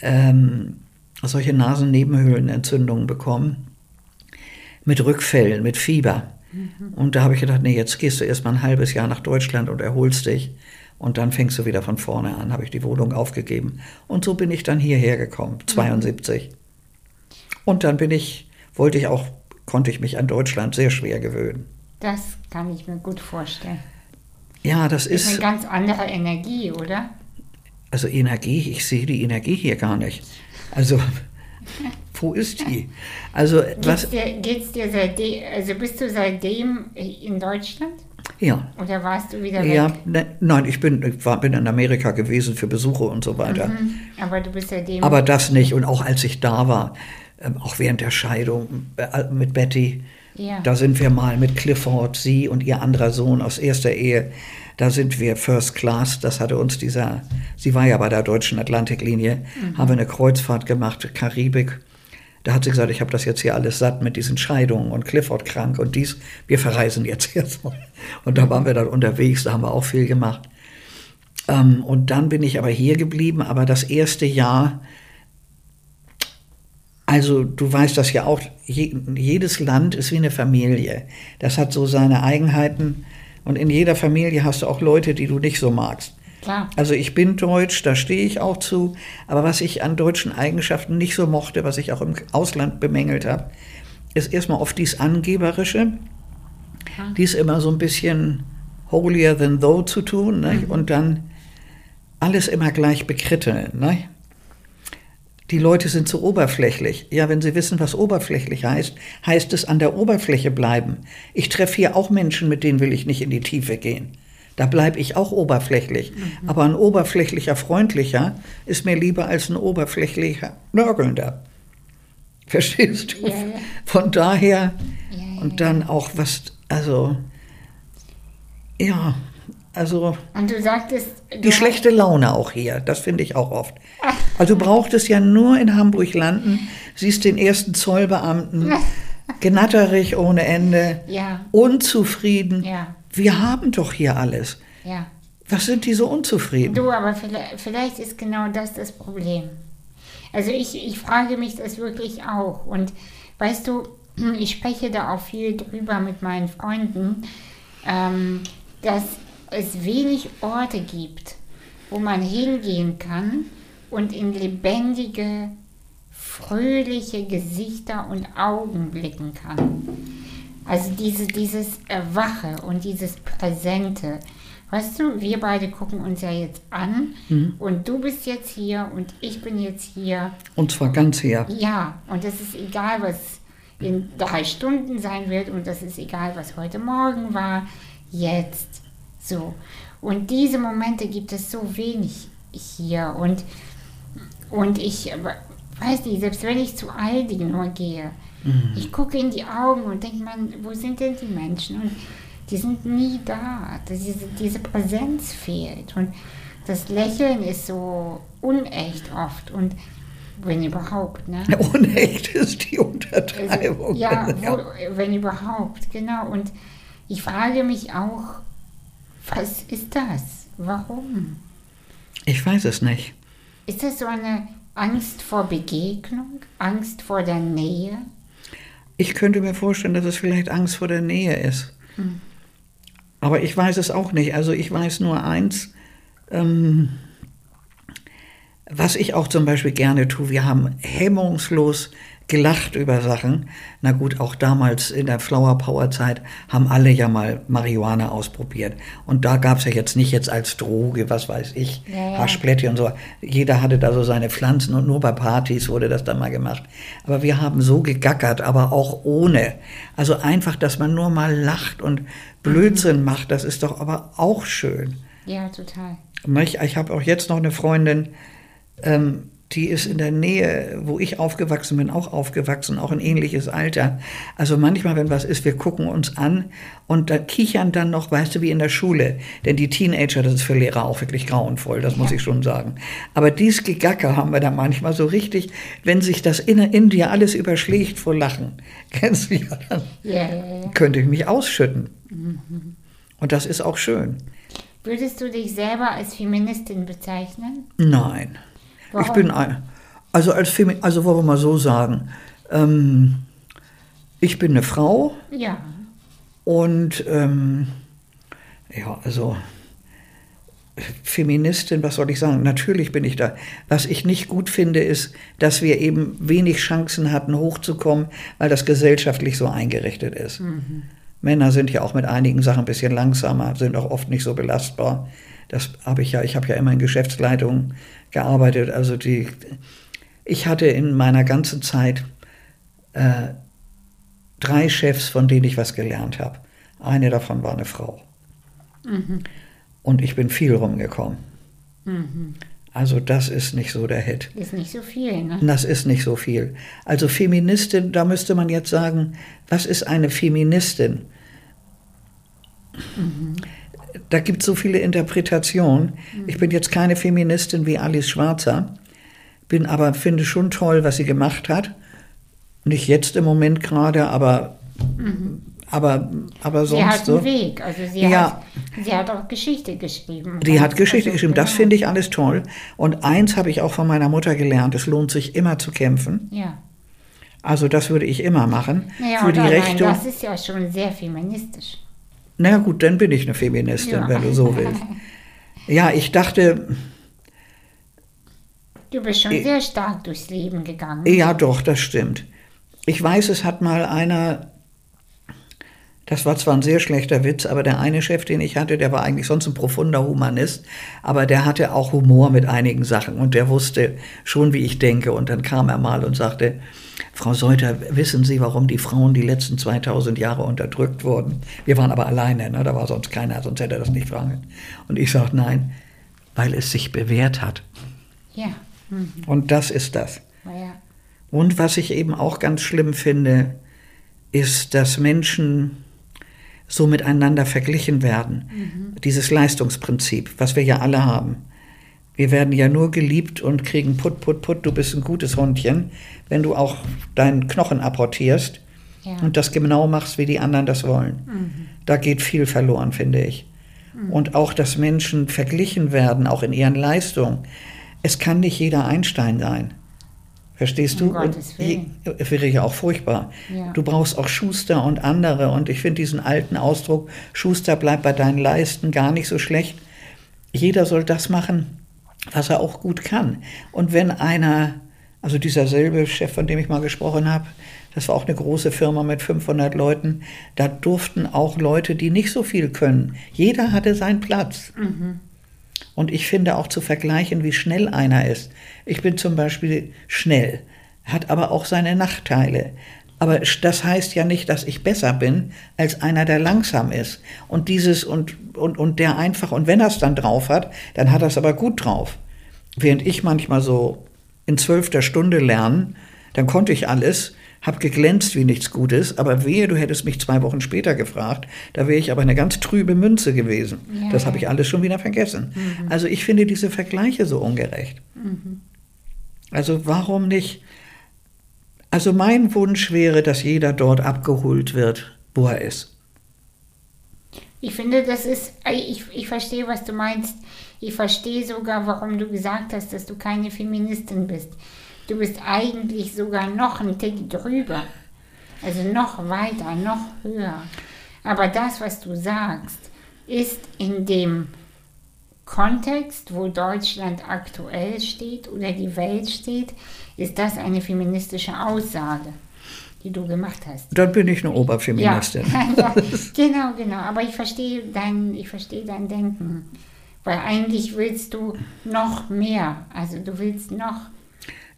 ähm, solche Nasennebenhöhlenentzündungen bekommen mit Rückfällen, mit Fieber. Und da habe ich gedacht, nee, jetzt gehst du erst mal ein halbes Jahr nach Deutschland und erholst dich. Und dann fängst du wieder von vorne an, habe ich die Wohnung aufgegeben. Und so bin ich dann hierher gekommen, 72. Und dann bin ich, wollte ich auch, konnte ich mich an Deutschland sehr schwer gewöhnen. Das kann ich mir gut vorstellen. Ja, das Das ist ist, eine ganz andere Energie, oder? also Energie, ich sehe die Energie hier gar nicht. Also, *laughs* wo ist die? Also, Geht's was, dir, geht's dir seitdem, also bist du seitdem in Deutschland? Ja. Oder warst du wieder weg? Ja, ne, nein, ich bin, ich war, bin in Amerika gewesen für Besuche und so weiter. Mhm. Aber du bist seitdem. Aber das nicht. Und auch als ich da war, ähm, auch während der Scheidung äh, mit Betty, Ja. da sind wir mal mit Clifford, sie und ihr anderer Sohn aus erster Ehe, da sind wir First Class. Das hatte uns dieser, sie war ja bei der deutschen Atlantiklinie, haben wir eine Kreuzfahrt gemacht, Karibik. Da hat sie gesagt, ich habe das jetzt hier alles satt mit diesen Scheidungen und Clifford krank und dies. Wir verreisen jetzt erstmal. Und da waren wir dann unterwegs, da haben wir auch viel gemacht. Ähm, und dann bin ich aber hier geblieben, aber das erste Jahr, also du weißt das ja auch, je, jedes Land ist wie eine Familie. Das hat so seine Eigenheiten und in jeder Familie hast du auch Leute, die du nicht so magst. Klar. Also ich bin deutsch, da stehe ich auch zu, aber was ich an deutschen Eigenschaften nicht so mochte, was ich auch im Ausland bemängelt habe, ist erstmal oft dies Angeberische, dies immer so ein bisschen holier than thou zu tun ne? und dann alles immer gleich bekritteln. Ne? Die Leute sind zu oberflächlich. Ja, wenn sie wissen, was oberflächlich heißt, heißt es an der Oberfläche bleiben. Ich treffe hier auch Menschen, mit denen will ich nicht in die Tiefe gehen. Da bleibe ich auch oberflächlich. Mhm. Aber ein oberflächlicher Freundlicher ist mir lieber als ein oberflächlicher Nörgelnder. Verstehst du? Ja, ja. Von daher, ja, und dann auch was, also, ja, also. Und du sagtest. Du die schlechte Laune auch hier, das finde ich auch oft. Also du brauchtest ja nur in Hamburg landen, siehst den ersten Zollbeamten, *laughs* genatterig ohne Ende, ja. unzufrieden. Wir haben doch hier alles. Ja. Was sind die so unzufrieden? Du, aber vielleicht, vielleicht ist genau das das Problem. Also ich, ich frage mich das wirklich auch. Und weißt du, *clears throat* ich spreche da auch viel drüber mit meinen Freunden, ähm, dass es wenig Orte gibt, wo man hingehen kann und in lebendige, fröhliche Gesichter und Augen blicken kann. Also diese, dieses Erwache und dieses Präsente. Weißt du, wir beide gucken uns ja jetzt an mhm. und du bist jetzt hier und ich bin jetzt hier. Und zwar ganz hier. Ja, und es ist egal, was in drei Stunden sein wird und das ist egal, was heute Morgen war. Jetzt so. Und diese Momente gibt es so wenig hier und und ich weiß nicht, selbst wenn ich zu Aldi nur gehe, mhm. ich gucke in die Augen und denke, man, wo sind denn die Menschen? Und die sind nie da. Diese, diese Präsenz fehlt. Und das Lächeln ist so unecht oft. Und wenn überhaupt, ne? *laughs* Unecht ist die Untertreibung. Also, ja, *laughs* wo, wenn überhaupt, genau. Und ich frage mich auch, was ist das? Warum? Ich weiß es nicht. Ist das so eine Angst vor Begegnung? Angst vor der Nähe? Ich könnte mir vorstellen, dass es vielleicht Angst vor der Nähe ist. Hm. Aber ich weiß es auch nicht. Also ich weiß nur eins, ähm, was ich auch zum Beispiel gerne tue. Wir haben hemmungslos gelacht über Sachen. Na gut, auch damals in der Flower Power Zeit haben alle ja mal Marihuana ausprobiert. Und da gab es ja jetzt nicht jetzt als Droge, was weiß ich, ja, ja. Haschblätter und so. Jeder hatte da so seine Pflanzen und nur bei Partys wurde das dann mal gemacht. Aber wir haben so gegackert, aber auch ohne. Also einfach, dass man nur mal lacht und Blödsinn mhm. macht, das ist doch aber auch schön. Ja, total. Ich habe auch jetzt noch eine Freundin, ähm, die ist in der Nähe, wo ich aufgewachsen bin, auch aufgewachsen, auch ein ähnliches Alter. Also manchmal, wenn was ist, wir gucken uns an und da kichern dann noch, weißt du, wie in der Schule. Denn die Teenager, das ist für Lehrer auch wirklich grauenvoll, das muss ich schon sagen. Aber dies Gegacker haben wir da manchmal so richtig, wenn sich das in, in dir alles überschlägt vor Lachen. *laughs* Kennst du ja dann? Ja, ja, ja. Könnte ich mich ausschütten. Mhm. Und das ist auch schön. Würdest du dich selber als Feministin bezeichnen? Nein. Warum? Ich bin ein, also als Femi also wollen wir mal so sagen, ähm, ich bin eine Frau. Ja. Und ähm, ja, also Feministin, was soll ich sagen? Natürlich bin ich da. Was ich nicht gut finde, ist, dass wir eben wenig Chancen hatten, hochzukommen, weil das gesellschaftlich so eingerichtet ist. Mhm. Männer sind ja auch mit einigen Sachen ein bisschen langsamer, sind auch oft nicht so belastbar. Das habe ich ja, ich habe ja immer in Geschäftsleitungen gearbeitet. Also die, ich hatte in meiner ganzen Zeit äh, drei Chefs, von denen ich was gelernt habe. Eine davon war eine Frau. Mhm. Und ich bin viel rumgekommen. Mhm. Also das ist nicht so der Hit. Ist nicht so viel, ne? Das ist nicht so viel. Also Feministin, da müsste man jetzt sagen, was ist eine Feministin? Mhm da gibt es so viele Interpretationen. Mhm. Ich bin jetzt keine Feministin wie Alice Schwarzer, bin aber, finde schon toll, was sie gemacht hat. Nicht jetzt im Moment gerade, aber, mhm. aber, aber sonst. Sie hat so. einen Weg. Also sie, ja. hat, sie hat auch Geschichte geschrieben. Die hat Geschichte geschrieben. Das genau. finde ich alles toll. Und eins habe ich auch von meiner Mutter gelernt: Es lohnt sich immer zu kämpfen. Ja. Also das würde ich immer machen. Naja, für die Rechte. Das ist ja schon sehr feministisch. Na gut, dann bin ich eine Feministin, ja. wenn du so willst. Ja, ich dachte. Du bist schon ich, sehr stark durchs Leben gegangen. Ja, doch, das stimmt. Ich weiß, es hat mal einer Das war zwar ein sehr schlechter Witz, aber der eine Chef, den ich hatte, der war eigentlich sonst ein profunder Humanist, aber der hatte auch Humor mit einigen Sachen und der wusste schon, wie ich denke. Und dann kam er mal und sagte, Frau Seuter, wissen Sie, warum die Frauen die letzten 2000 Jahre unterdrückt wurden? Wir waren aber alleine, ne? da war sonst keiner, sonst hätte er das nicht fragen. Und ich sagte, nein, weil es sich bewährt hat. Ja. Mhm. Und das ist das. Ja. Und was ich eben auch ganz schlimm finde, ist, dass Menschen so miteinander verglichen werden. Mhm. Dieses Leistungsprinzip, was wir ja alle haben. Wir werden ja nur geliebt und kriegen Put, Put, Put, du bist ein gutes Hundchen, wenn du auch deinen Knochen apportierst ja. und das genau machst, wie die anderen das wollen. Mhm. Da geht viel verloren, finde ich. Mhm. Und auch, dass Menschen verglichen werden, auch in ihren Leistungen. Es kann nicht jeder Einstein sein. Verstehst um du? Willen. Und wäre ja auch furchtbar. Ja. Du brauchst auch Schuster und andere. Und ich finde diesen alten Ausdruck, Schuster bleibt bei deinen Leisten, gar nicht so schlecht. Jeder soll das machen, was er auch gut kann. Und wenn einer, also dieser selbe Chef, von dem ich mal gesprochen habe, das war auch eine große Firma mit 500 Leuten, da durften auch Leute, die nicht so viel können. Jeder hatte seinen Platz. Mhm. Und ich finde auch zu vergleichen, wie schnell einer ist. Ich bin zum Beispiel schnell, hat aber auch seine Nachteile. Aber das heißt ja nicht, dass ich besser bin als einer, der langsam ist. Und dieses und, und, und der einfach, und wenn er es dann drauf hat, dann hat er es aber gut drauf. Während ich manchmal so in zwölfter Stunde lernen, dann konnte ich alles, hab geglänzt wie nichts Gutes, aber wehe, du hättest mich zwei Wochen später gefragt, da wäre ich aber eine ganz trübe Münze gewesen. Ja. Das habe ich alles schon wieder vergessen. Mhm. Also ich finde diese Vergleiche so ungerecht. Mhm. Also warum nicht? Also mein Wunsch wäre, dass jeder dort abgeholt wird, wo er ist. Ich finde, das ist, ich, ich verstehe, was du meinst. Ich verstehe sogar, warum du gesagt hast, dass du keine Feministin bist. Du bist eigentlich sogar noch ein Tick drüber. Also noch weiter, noch höher. Aber das, was du sagst, ist in dem Kontext, wo Deutschland aktuell steht oder die Welt steht, ist das eine feministische Aussage, die du gemacht hast. Dann bin ich eine Oberfeministin. Ja, ja, *laughs* *laughs* genau, genau. Aber ich verstehe dein, ich verstehe dein Denken. Weil eigentlich willst du noch mehr. Also du willst noch.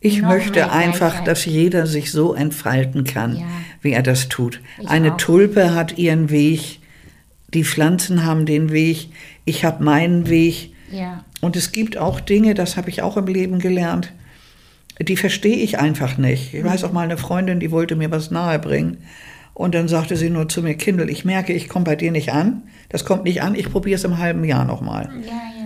Ich möchte einfach, dass jeder sich so entfalten kann, Ja. wie er das tut. Ich Eine auch. Tulpe hat ihren Weg, die Pflanzen haben den Weg, ich habe meinen Weg. Ja, Und es gibt auch Dinge, das habe ich auch im Leben gelernt, die verstehe ich einfach nicht. Ich weiß auch mal eine Freundin, die wollte mir was nahebringen. Und dann sagte sie nur zu mir, Kindle, ich merke, ich komme bei dir nicht an. Das kommt nicht an, ich probiere es im halben Jahr nochmal. ja, ja.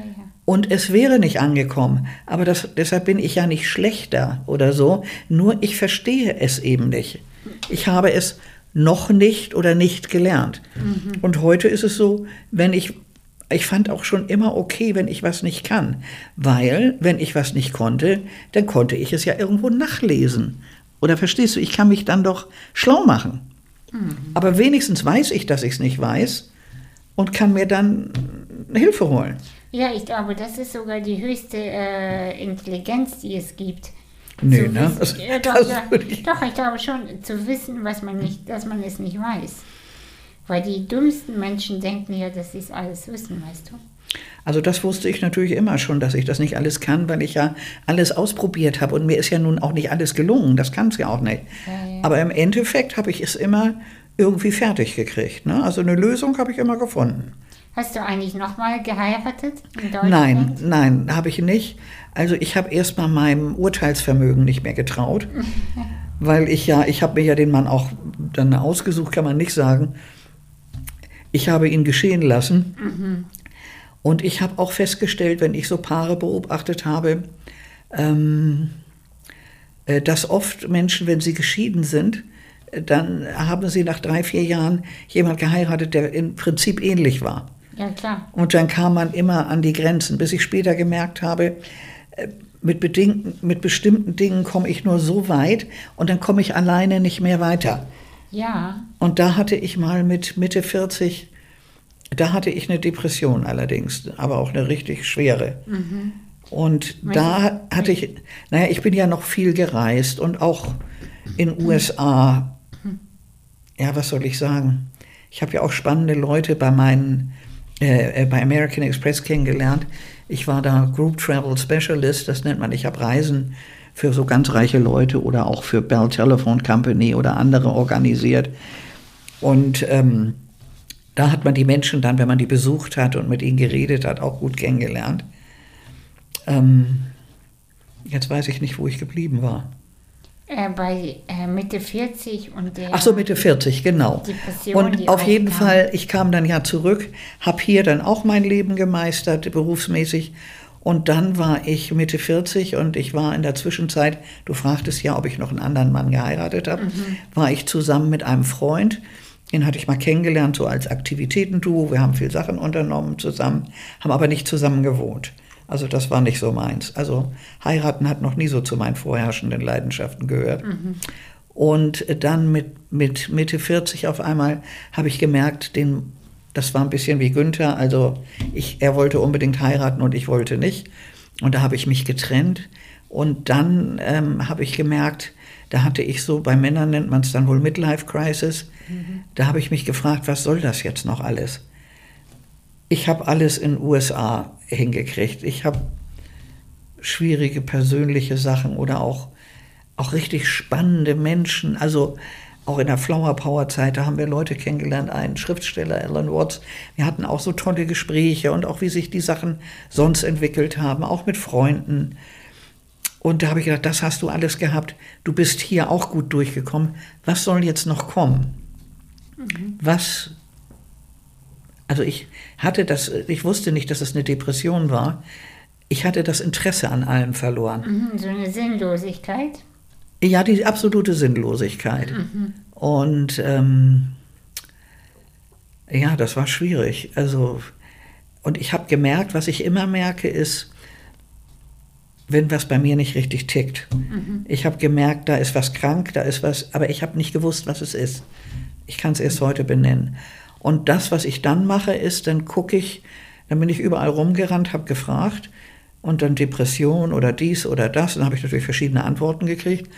Und es wäre nicht angekommen. Aber das, deshalb bin ich ja nicht schlechter oder so. Nur ich verstehe es eben nicht. Ich habe es noch nicht oder nicht gelernt. Und heute ist es so, wenn ich, ich fand auch schon immer okay, wenn ich was nicht kann. Weil, wenn ich was nicht konnte, dann konnte ich es ja irgendwo nachlesen. Oder verstehst du, ich kann mich dann doch schlau machen. Aber wenigstens weiß ich, dass ich es nicht weiß und kann mir dann Hilfe holen. Ja, ich glaube, das ist sogar die höchste äh, Intelligenz, die es gibt. Nee, ne? wissen- Das- ja, doch, das ja, ich- doch, ich glaube schon, zu wissen, was man nicht, dass man es nicht weiß. Weil die dümmsten Menschen denken ja, dass sie es alles wissen, weißt du? Also das wusste ich natürlich immer schon, dass ich das nicht alles kann, weil ich ja alles ausprobiert habe und mir ist ja nun auch nicht alles gelungen, das kann es ja auch nicht. Ja, ja. Aber im Endeffekt habe ich es immer irgendwie fertig gekriegt. Ne? Also eine Lösung habe ich immer gefunden. Hast du eigentlich nochmal geheiratet in Deutschland? Nein, nein, habe ich nicht. Also ich habe erst mal meinem Urteilsvermögen nicht mehr getraut, *laughs* weil ich ja, ich habe mir ja den Mann auch dann ausgesucht, kann man nicht sagen. Ich habe ihn geschehen lassen. Und ich habe auch festgestellt, wenn ich so Paare beobachtet habe, ähm, äh, dass oft Menschen, wenn sie geschieden sind, äh, dann haben sie nach drei, vier Jahren jemand geheiratet, der im Prinzip ähnlich war. Ja, klar. Und dann kam man immer an die Grenzen, bis ich später gemerkt habe, äh, mit, bedingten, mit bestimmten Dingen komme ich nur so weit und dann komme ich alleine nicht mehr weiter. Ja, Und da hatte ich mal mit Mitte 40, da hatte ich eine Depression allerdings, aber auch eine richtig schwere. Und Was da hatte ich, naja, ich bin ja noch viel gereist und auch in USA, ja, was soll ich sagen? Ich habe ja auch spannende Leute bei meinen, äh, äh, bei American Express kennengelernt. Ich war da Group Travel Specialist, das nennt man. Ich habe Reisen für so ganz reiche Leute oder auch für Bell Telephone Company oder andere organisiert. Und ähm, da hat man die Menschen dann, wenn man die besucht hat und mit ihnen geredet hat, auch gut kennengelernt. Ähm, jetzt weiß ich nicht, wo ich geblieben war. Äh, bei äh, Mitte 40 und der. Ach so, Mitte 40, genau. Depression, und auf jeden aufkam. Fall, ich kam dann ja zurück, habe hier dann auch mein Leben gemeistert, berufsmäßig. Und dann war ich Mitte 40 und ich war in der Zwischenzeit, du fragtest ja, ob ich noch einen anderen Mann geheiratet habe, war ich zusammen mit einem Freund. Den hatte ich mal kennengelernt, so als Aktivitätenduo. Wir haben viel Sachen unternommen zusammen, haben aber nicht zusammen gewohnt. Also das war nicht so meins. Also heiraten hat noch nie so zu meinen vorherrschenden Leidenschaften gehört. Und dann mit, mit Mitte 40 auf einmal habe ich gemerkt, den, das war ein bisschen wie Günther. Also ich, er wollte unbedingt heiraten und ich wollte nicht. Und da habe ich mich getrennt. Und dann ähm, habe ich gemerkt, da hatte ich so, bei Männern nennt man es dann wohl Midlife Crisis. Da habe ich mich gefragt, was soll das jetzt noch alles? Ich habe alles in den USA hingekriegt. Ich habe schwierige persönliche Sachen oder auch, auch richtig spannende Menschen. Also auch in der Flower Power Zeit, da haben wir Leute kennengelernt, einen Schriftsteller, Alan Watts. Wir hatten auch so tolle Gespräche und auch wie sich die Sachen sonst entwickelt haben, auch mit Freunden. Und da habe ich gedacht, das hast du alles gehabt. Du bist hier auch gut durchgekommen. Was soll jetzt noch kommen? Was also ich hatte das, ich wusste nicht, dass es eine Depression war. Ich hatte das Interesse an allem verloren. Mhm, so eine Sinnlosigkeit. Ja, die absolute Sinnlosigkeit. Und ähm, ja, das war schwierig. Also, und ich habe gemerkt, was ich immer merke, ist, wenn was bei mir nicht richtig tickt. Ich habe gemerkt, da ist was krank, da ist was, aber ich habe nicht gewusst, was es ist. Ich kann es erst heute benennen. Und das, was ich dann mache, ist, dann gucke ich, dann bin ich überall rumgerannt, habe gefragt und dann Depression oder dies oder das. Dann habe ich natürlich verschiedene Antworten gekriegt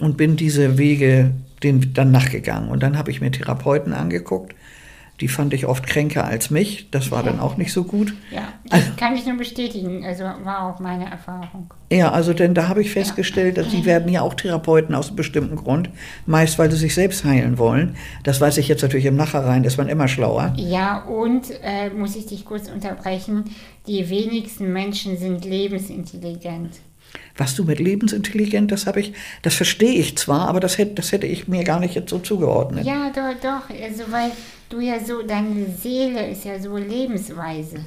und bin diese Wege den, dann nachgegangen. Und dann habe ich mir Therapeuten angeguckt. Die fand ich oft kränker als mich. Das war dann auch nicht so gut. Ja, das kann ich nur bestätigen. Also war auch meine Erfahrung. Ja, also denn da habe ich festgestellt, dass die werden ja auch Therapeuten aus einem bestimmten Grund, meist weil sie sich selbst heilen wollen. Das weiß ich jetzt natürlich im Nachhinein, ist man immer schlauer. Ja, und äh, muss ich dich kurz unterbrechen, die wenigsten Menschen sind lebensintelligent. Was du mit lebensintelligent, das habe ich, das verstehe ich zwar, aber das hätte, das hätte ich mir gar nicht jetzt so zugeordnet. Ja, doch, doch. Also weil du ja so, deine Seele ist ja so Lebensweise.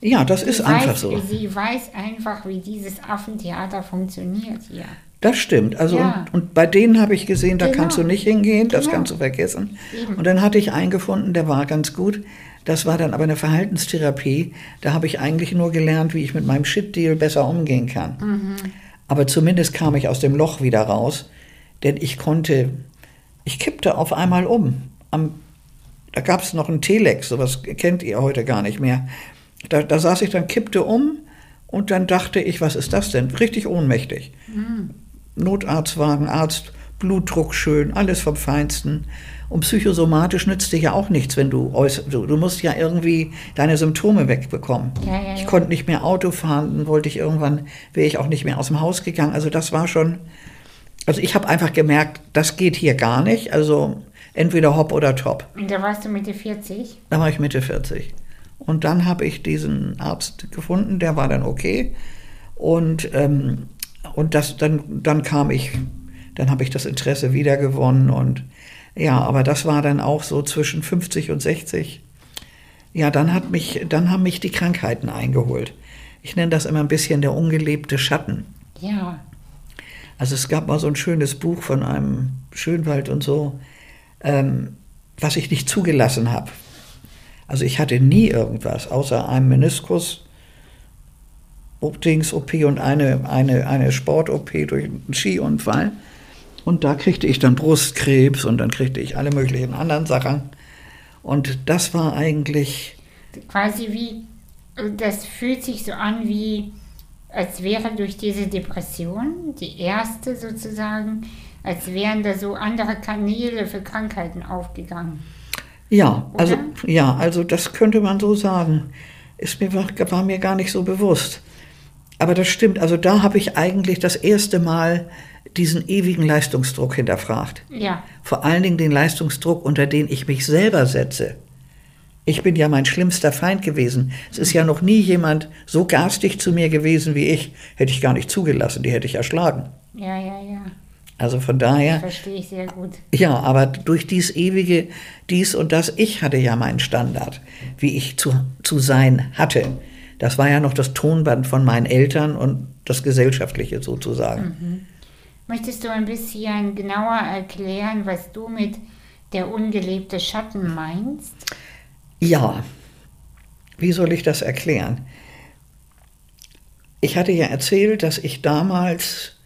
Ja, das ist Sie einfach weiß, so. Sie weiß einfach, wie dieses Affentheater funktioniert hier. Das stimmt. Also Ja. und, und bei denen habe ich gesehen, da Genau. kannst du nicht hingehen, das Genau. kannst du vergessen. Eben. Und dann hatte ich einen gefunden, der war ganz gut. Das war dann aber eine Verhaltenstherapie. Da habe ich eigentlich nur gelernt, wie ich mit meinem Shit-Deal besser umgehen kann. Mhm. Aber zumindest kam ich aus dem Loch wieder raus, denn ich konnte, ich kippte auf einmal um. Am, da gab es noch einen Telex, sowas kennt ihr heute gar nicht mehr. Da, da saß ich dann, kippte um und dann dachte ich, was ist das denn? Richtig ohnmächtig. Notarztwagen, Arzt, Blutdruck schön, alles vom Feinsten. Und psychosomatisch nützt dir ja auch nichts, wenn du äußer, du, du musst ja irgendwie deine Symptome wegbekommen. Ja, ja, ich ja. konnte nicht mehr Auto fahren, dann wollte ich irgendwann, wäre ich auch nicht mehr aus dem Haus gegangen. Also das war schon, also ich habe einfach gemerkt, das geht hier gar nicht. Also entweder hopp oder top. Und da warst du Mitte 40? Da war ich Mitte 40. Und dann habe ich diesen Arzt gefunden, der war dann okay. Und, ähm, und das, dann, dann kam ich, dann habe ich das Interesse wiedergewonnen. Und ja, aber das war dann auch so zwischen 50 und 60. Ja, dann, hat mich, dann haben mich die Krankheiten eingeholt. Ich nenne das immer ein bisschen der ungelebte Schatten. Ja. Also es gab mal so ein schönes Buch von einem Schönwald und so, ähm, was ich nicht zugelassen habe. Also ich hatte nie irgendwas, außer einem Meniskus, Dings OP und eine, eine, eine Sport-OP durch einen Skiunfall. Und da kriegte ich dann Brustkrebs und dann kriegte ich alle möglichen anderen Sachen. Und das war eigentlich, Quasi wie, das fühlt sich so an wie, als wäre durch diese Depression, die erste sozusagen, als wären da so andere Kanäle für Krankheiten aufgegangen. Ja, also, ja, also das könnte man so sagen. Ist mir, war, war mir gar nicht so bewusst. Aber das stimmt. Also da habe ich eigentlich das erste Mal diesen ewigen Leistungsdruck hinterfragt. Ja. Vor allen Dingen den Leistungsdruck, unter den ich mich selber setze. Ich bin ja mein schlimmster Feind gewesen. Es ist ja noch nie jemand so garstig zu mir gewesen wie ich. Hätte ich gar nicht zugelassen, die hätte ich erschlagen. Ja, ja, ja. Also von daher, Verstehe ich sehr gut. ja, aber durch dies ewige dies und das, ich hatte ja meinen Standard, wie ich zu, zu sein hatte. Das war ja noch das Tonband von meinen Eltern und das Gesellschaftliche sozusagen. Möchtest du ein bisschen genauer erklären, was du mit der ungelebte Schatten meinst? Ja, wie soll ich das erklären? Ich hatte ja erzählt, dass ich damals,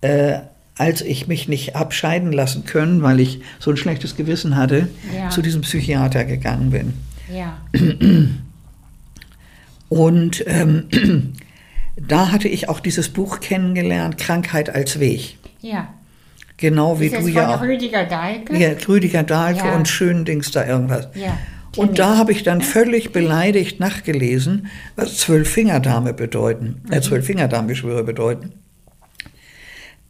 äh, als ich mich nicht abscheiden lassen können, weil ich so ein schlechtes Gewissen hatte, Ja. zu diesem Psychiater gegangen bin. Ja. *clears throat* Und ähm, *clears throat* da hatte ich auch dieses Buch kennengelernt, Krankheit als Weg. Ja. Genau wie ist du von ja auch. Rüdiger Dahlke? Ja, Rüdiger Dahlke Ja. und Schöndings da irgendwas. Ja. Und da habe ich dann völlig beleidigt nachgelesen, was Zwölffingerdame bedeuten, Mhm. äh, Zwölffingerdamengeschwüre bedeuten.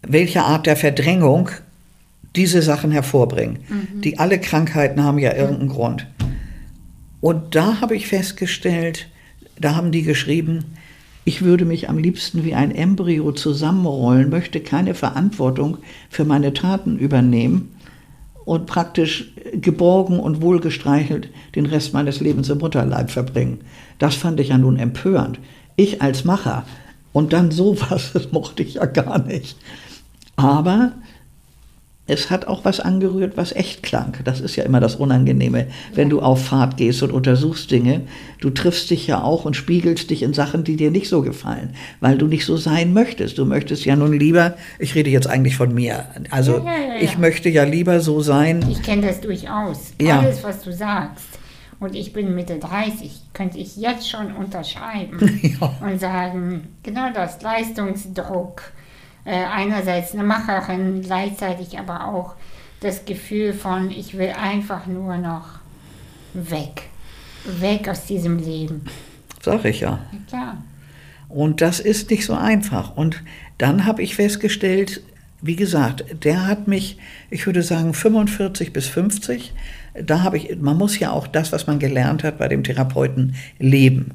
Welche Art der Verdrängung diese Sachen hervorbringen. Mhm. Die alle Krankheiten haben ja irgendeinen Grund. Und da habe ich festgestellt, da haben die geschrieben, ich würde mich am liebsten wie ein Embryo zusammenrollen, möchte keine Verantwortung für meine Taten übernehmen und praktisch geborgen und wohlgestreichelt den Rest meines Lebens im Mutterleib verbringen. Das fand ich ja nun empörend. Ich als Macher und dann sowas, *laughs* das mochte ich ja gar nicht. Aber es hat auch was angerührt, was echt klang. Das ist ja immer das Unangenehme, wenn du auf Fahrt gehst und untersuchst Dinge. Du triffst dich ja auch und spiegelst dich in Sachen, die dir nicht so gefallen, weil du nicht so sein möchtest. Du möchtest ja nun lieber, ich rede jetzt eigentlich von mir, also Ja, ja, ja, ich möchte ja lieber so sein. Ich kenne das durchaus. Ja. Alles, was du sagst. Und ich bin Mitte 30, könnte ich jetzt schon unterschreiben *laughs* und sagen, genau das, Leistungsdruck. Äh, einerseits eine Macherin, gleichzeitig aber auch das Gefühl von, ich will einfach nur noch weg. Weg aus diesem Leben. Sag ich ja. Ja, klar. Und das ist nicht so einfach. Und dann habe ich festgestellt, wie gesagt, der hat mich, ich würde sagen 45 bis 50, da habe ich, man muss ja auch das, was man gelernt hat bei dem Therapeuten, leben.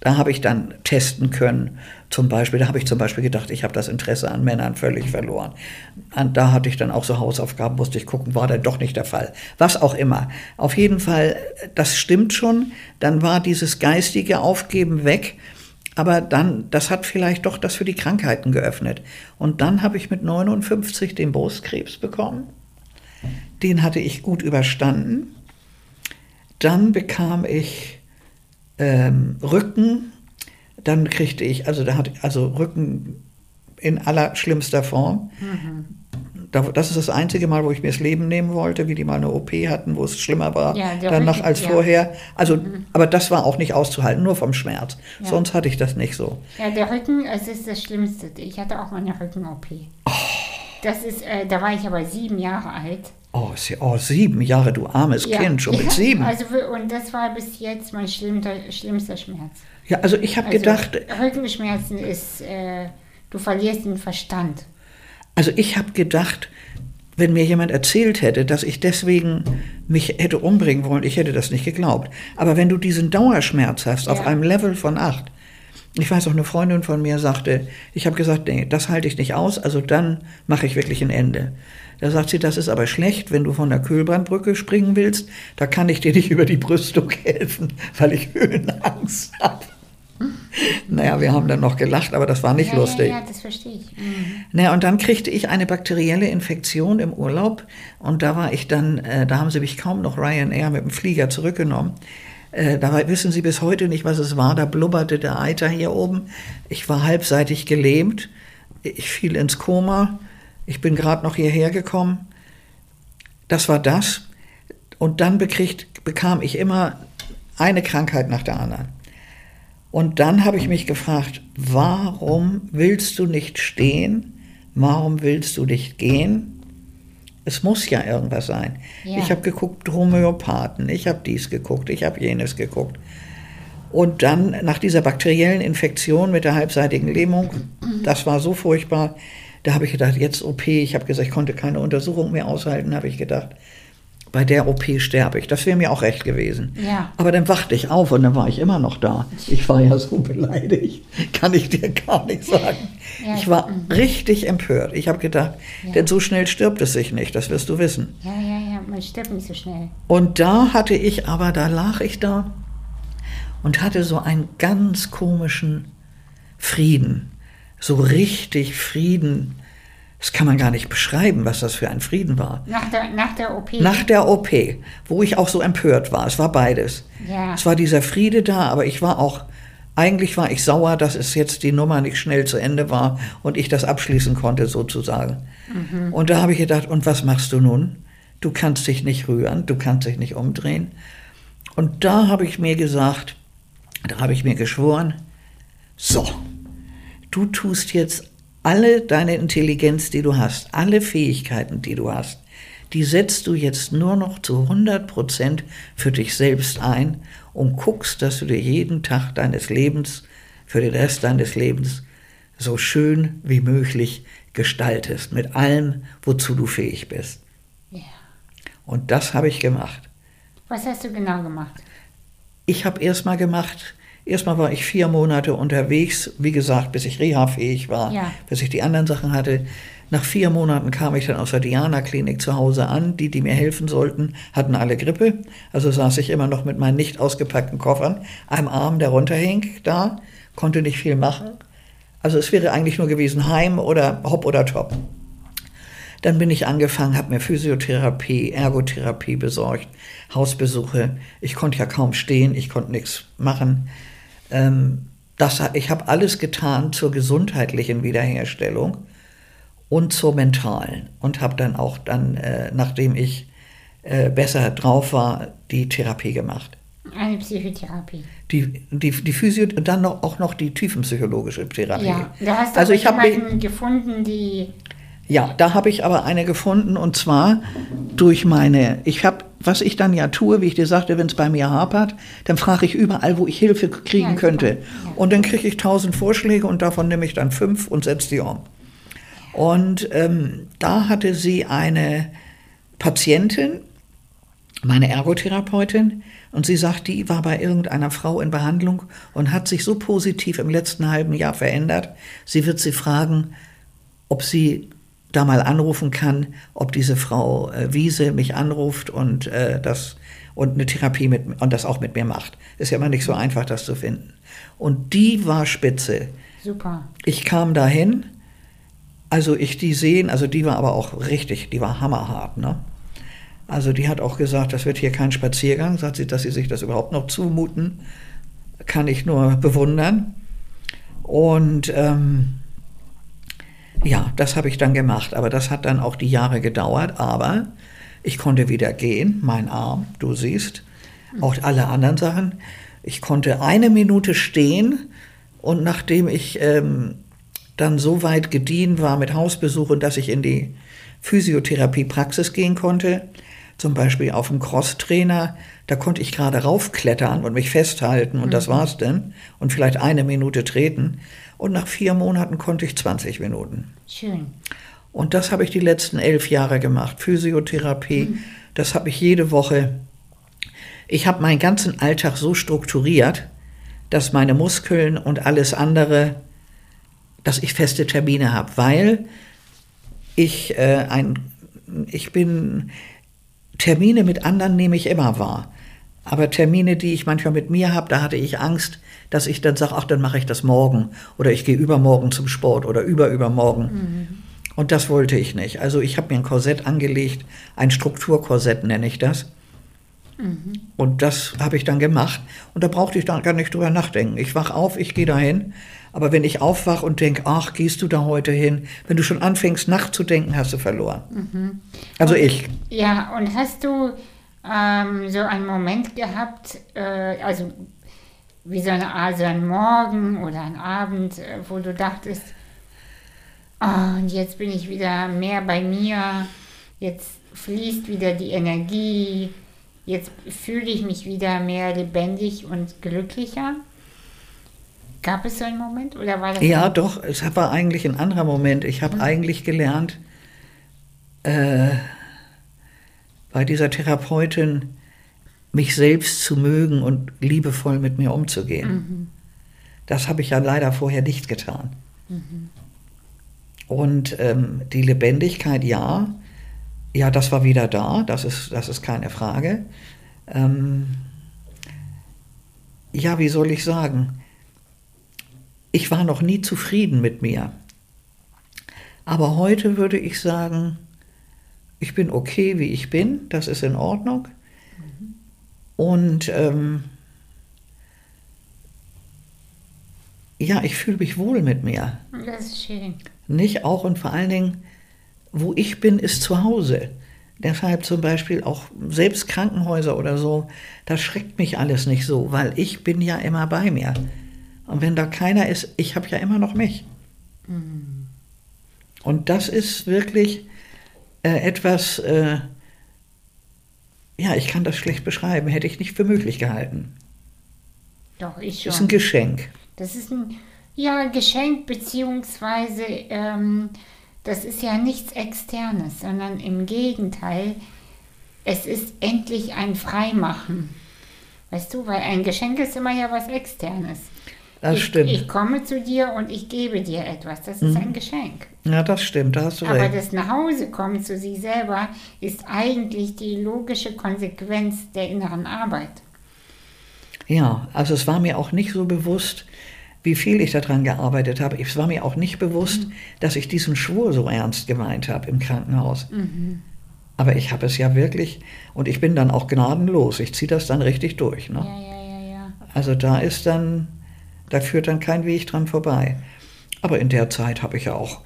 Da habe ich dann testen können. Zum Beispiel, da habe ich zum Beispiel gedacht, ich habe das Interesse an Männern völlig verloren. Und da hatte ich dann auch so Hausaufgaben, musste ich gucken, war dann doch nicht der Fall. Was auch immer. Auf jeden Fall, das stimmt schon. Dann war dieses geistige Aufgeben weg. Aber dann, das hat vielleicht doch das für die Krankheiten geöffnet. Und dann habe ich mit 59 den Brustkrebs bekommen. Den hatte ich gut überstanden. Dann bekam ich ähm, Rücken. Dann kriegte ich, also da hat, also Rücken in aller schlimmster Form. Da, das ist das einzige Mal, wo ich mir das Leben nehmen wollte, wie die mal eine OP hatten, wo es schlimmer war Ja, danach Rücken, als ja. vorher. Also, aber das war auch nicht auszuhalten, nur vom Schmerz. Ja. Sonst hatte ich das nicht so. Ja, der Rücken, es ist das Schlimmste. Ich hatte auch mal eine Rücken-OP. Oh. Das ist, äh, da war ich aber sieben Jahre alt. Oh, sie- oh, sieben Jahre, du armes Ja. Kind, schon mit Ja, sieben. Also, und das war bis jetzt mein schlimmster, schlimmster Schmerz. ja, also ich habe Also, gedacht, Rückenschmerzen ist, äh, du verlierst den Verstand. also ich habe gedacht, wenn mir jemand erzählt hätte, dass ich deswegen mich hätte umbringen wollen, ich hätte das nicht geglaubt. Aber wenn du diesen Dauerschmerz hast auf Ja. einem Level von acht, ich weiß auch, eine Freundin von mir sagte, ich habe gesagt, nee, das halte ich nicht aus, also dann mache ich wirklich ein Ende. Da sagt sie, das ist aber schlecht, wenn du von der Kühlbrandbrücke springen willst, da kann ich dir nicht über die Brüstung helfen, weil ich Höhenangst habe. Naja, wir haben dann noch gelacht, aber das war nicht ja, lustig. Ja, ja, das verstehe ich. Mhm. Naja, und dann kriegte ich eine bakterielle Infektion im Urlaub und da war ich dann, äh, da haben sie mich kaum noch Ryanair mit dem Flieger zurückgenommen. Äh, da war, wissen Sie bis heute nicht, was es war. Da blubberte der Eiter hier oben. Ich war halbseitig gelähmt. Ich fiel ins Koma. Ich bin gerade noch hierher gekommen. Das war das. Und dann bekriegt, bekam ich immer eine Krankheit nach der anderen. Und dann habe ich mich gefragt, warum willst du nicht stehen? Warum willst du nicht gehen? Es muss ja irgendwas sein. Ja. Ich habe geguckt, Homöopathen, ich habe dies geguckt, ich habe jenes geguckt. Und dann nach dieser bakteriellen Infektion mit der halbseitigen Lähmung, das war so furchtbar, da habe ich gedacht, jetzt OP. Ich habe gesagt, ich konnte keine Untersuchung mehr aushalten, habe ich gedacht, bei der OP sterbe ich. Das wäre mir auch recht gewesen. Ja. Aber dann wachte ich auf und dann war ich immer noch da. Ich war ja so beleidigt, kann ich dir gar nicht sagen. Ja, ich war mhm. richtig empört. Ich habe gedacht, Ja. denn so schnell stirbt es sich nicht, das wirst du wissen. Ja, ja, ja, man stirbt nicht so schnell. Und da hatte ich aber, da lag ich da und hatte so einen ganz komischen Frieden. So richtig Frieden. Das kann man gar nicht beschreiben, was das für ein Frieden war. Nach der, nach der OP. Nach der OP, wo ich auch so empört war. Es war beides. Ja. Es war dieser Friede da, aber ich war auch, eigentlich war ich sauer, dass es jetzt die Nummer nicht schnell zu Ende war und ich das abschließen konnte sozusagen. Und da habe ich gedacht, und was machst du nun? Du kannst dich nicht rühren, du kannst dich nicht umdrehen. Und da habe ich mir gesagt, da habe ich mir geschworen, so, du tust jetzt alle deine Intelligenz, die du hast, alle Fähigkeiten, die du hast, die setzt du jetzt nur noch zu 100 Prozent für dich selbst ein und guckst, dass du dir jeden Tag deines Lebens, für den Rest deines Lebens, so schön wie möglich gestaltest, mit allem, wozu du fähig bist. Ja. Und das habe ich gemacht. Was hast du genau gemacht? Ich habe erstmal gemacht, erstmal war ich vier Monate unterwegs, wie gesagt, bis ich reha-fähig war, Ja. bis ich die anderen Sachen hatte. Nach vier Monaten kam ich dann aus der Diana-Klinik zu Hause an. Die, die mir helfen sollten, hatten alle Grippe. Also saß ich immer noch mit meinen nicht ausgepackten Koffern, einem Arm, der runterhing, da, konnte nicht viel machen. Also es wäre eigentlich nur gewesen Heim oder Hopp oder Top. Dann bin ich angefangen, habe mir Physiotherapie, Ergotherapie besorgt, Hausbesuche. Ich konnte ja kaum stehen, ich konnte nichts machen. Ähm, das, ich habe alles getan zur gesundheitlichen Wiederherstellung und zur mentalen. Und habe dann auch dann, äh, nachdem ich äh, besser drauf war, die Therapie gemacht. Eine Psychotherapie. Die, die, die Physio und dann noch, auch noch die tiefenpsychologische Therapie. Ja, da hast du also ich jemanden gefunden, die. Ja, da habe ich aber eine gefunden und zwar durch meine, ich habe, was ich dann ja tue, wie ich dir sagte, wenn es bei mir hapert, dann frage ich überall, wo ich Hilfe kriegen Ja, könnte. Ja. Und dann kriege ich tausend Vorschläge und davon nehme ich dann fünf und setze die um. Und ähm, da hatte sie eine Patientin, meine Ergotherapeutin, und sie sagt, die war bei irgendeiner Frau in Behandlung und hat sich so positiv im letzten halben Jahr verändert. Sie wird sie fragen, ob sie da mal anrufen kann, ob diese Frau äh, Wiese mich anruft und äh, das und eine Therapie mit und das auch mit mir macht. Ist ja immer nicht so einfach, das zu finden. Und die war spitze. Super. Ich kam dahin, also ich die sehen, also die war aber auch richtig, die war hammerhart, ne? Also die hat auch gesagt, das wird hier kein Spaziergang, sagt sie, dass sie sich das überhaupt noch zumuten, kann ich nur bewundern. Und ähm, ja, das habe ich dann gemacht, aber das hat dann auch die Jahre gedauert, aber ich konnte wieder gehen, mein Arm, du siehst, auch alle anderen Sachen. Ich konnte eine Minute stehen und nachdem ich ähm, dann so weit gediehen war mit Hausbesuchen, dass ich in die Physiotherapie-Praxis gehen konnte, zum Beispiel auf dem Crosstrainer, da konnte ich gerade raufklettern und mich festhalten und das war's denn und vielleicht eine Minute treten und nach vier Monaten konnte ich 20 Minuten. Schön. Und das habe ich die letzten elf Jahre gemacht. Physiotherapie, das habe ich jede Woche. Ich habe meinen ganzen Alltag so strukturiert, dass meine Muskeln und alles andere, dass ich feste Termine habe, weil ich äh, ein, ich bin Termine mit anderen nehme ich immer wahr. Aber Termine, die ich manchmal mit mir habe, da hatte ich Angst, dass ich dann sage, ach, dann mache ich das morgen oder ich gehe übermorgen zum Sport oder überübermorgen. Und das wollte ich nicht. Also ich habe mir ein Korsett angelegt, ein Strukturkorsett nenne ich das. Und das habe ich dann gemacht. Und da brauchte ich dann gar nicht drüber nachdenken. Ich wach auf, ich gehe dahin. Aber wenn ich aufwach und denke, ach, gehst du da heute hin? Wenn du schon anfängst nachzudenken, hast du verloren. Also ich. Ja, und hast du ähm, so einen Moment gehabt, äh, also wie so eine Art, so ein Morgen oder ein Abend, äh, wo du dachtest, oh, und jetzt bin ich wieder mehr bei mir. jetzt fließt wieder die Energie, jetzt fühle ich mich wieder mehr lebendig und glücklicher? Gab es so einen Moment oder war das? Ja, doch, es war eigentlich ein anderer Moment. Ich habe mhm. eigentlich gelernt, äh, bei dieser Therapeutin mich selbst zu mögen und liebevoll mit mir umzugehen. Mhm. Das habe ich ja leider vorher nicht getan. Mhm. Und ähm, die Lebendigkeit, ja, ja, das war wieder da, das ist, das ist keine Frage. Ähm, ja, wie soll ich sagen? Ich war noch nie zufrieden mit mir. Aber heute würde ich sagen, ich bin okay, wie ich bin, das ist in Ordnung. Mhm. Und ähm, ja, ich fühle mich wohl mit mir. Das ist schön. Nicht auch und vor allen Dingen, wo ich bin, ist zu Hause. Deshalb zum Beispiel auch selbst Krankenhäuser oder so, das schreckt mich alles nicht so, weil ich bin ja immer bei mir. Und wenn da keiner ist, ich habe ja immer noch mich. Mhm. Und das ist wirklich äh, etwas, äh, ja, ich kann das schlecht beschreiben, hätte ich nicht für möglich gehalten. Doch, ich schon. Das ist ein Geschenk. Das ist ein, ja, Geschenk, beziehungsweise ähm, das ist ja nichts Externes, sondern im Gegenteil, es ist endlich ein Freimachen. Weißt du, weil ein Geschenk ist immer ja was Externes. Das ich, stimmt. Ich komme zu dir und ich gebe dir etwas. Das ist mhm. ein Geschenk. Ja, das stimmt, da hast du Aber recht. das Nachhausekommen zu sich selber ist eigentlich die logische Konsequenz der inneren Arbeit. Ja, also es war mir auch nicht so bewusst, wie viel ich daran gearbeitet habe. Es war mir auch nicht bewusst, mhm. dass ich diesen Schwur so ernst gemeint habe im Krankenhaus. Mhm. Aber ich habe es ja wirklich, und ich bin dann auch gnadenlos. Ich ziehe das dann richtig durch. Ne? Ja, ja, ja, ja. Also da ist dann, da führt dann kein Weg dran vorbei. Aber in der Zeit habe ich ja auch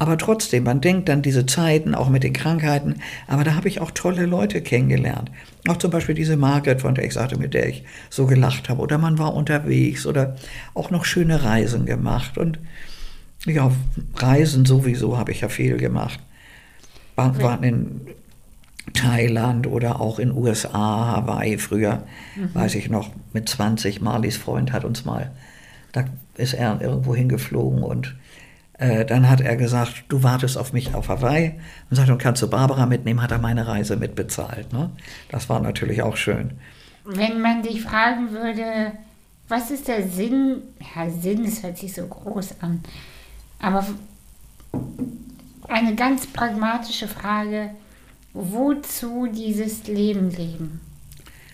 aber trotzdem, man denkt dann diese Zeiten, auch mit den Krankheiten, aber da habe ich auch tolle Leute kennengelernt. Auch zum Beispiel diese Margaret, von der ich sagte, mit der ich so gelacht habe. Oder man war unterwegs oder auch noch schöne Reisen gemacht. Und ja, Reisen sowieso habe ich ja viel gemacht. War, waren in Thailand oder auch in USA, Hawaii früher, mhm. weiß ich noch, mit 20. Marlies Freund hat uns mal, da ist er irgendwo hingeflogen und äh, dann hat er gesagt, du wartest auf mich auf Hawaii und sagt, und kannst du Barbara mitnehmen, hat er meine Reise mitbezahlt. Ne? Das war natürlich auch schön. Wenn man dich fragen würde, was ist der Sinn, ja, Sinn, das hört sich so groß an, aber eine ganz pragmatische Frage, wozu dieses Leben leben?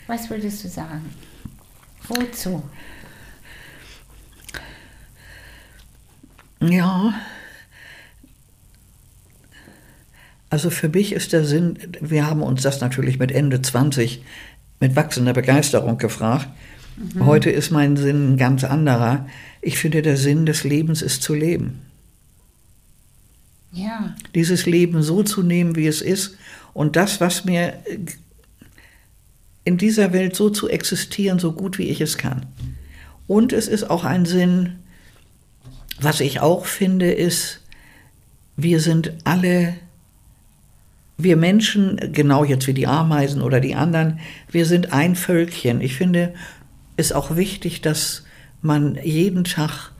Was würdest du sagen? Wozu? Ja. Also für mich ist der Sinn, wir haben uns das natürlich mit Ende 20 mit wachsender Begeisterung gefragt. Mhm. Heute ist mein Sinn ein ganz anderer. Ich finde, der Sinn des Lebens ist zu leben. Ja. Dieses Leben so zu nehmen, wie es ist und das, was mir in dieser Welt so zu existieren, so gut wie ich es kann. Und es ist auch ein Sinn, was ich auch finde, ist, wir sind alle, wir Menschen, genau jetzt wie die Ameisen oder die anderen, wir sind ein Völkchen. Ich finde es auch wichtig, dass man jeden Tag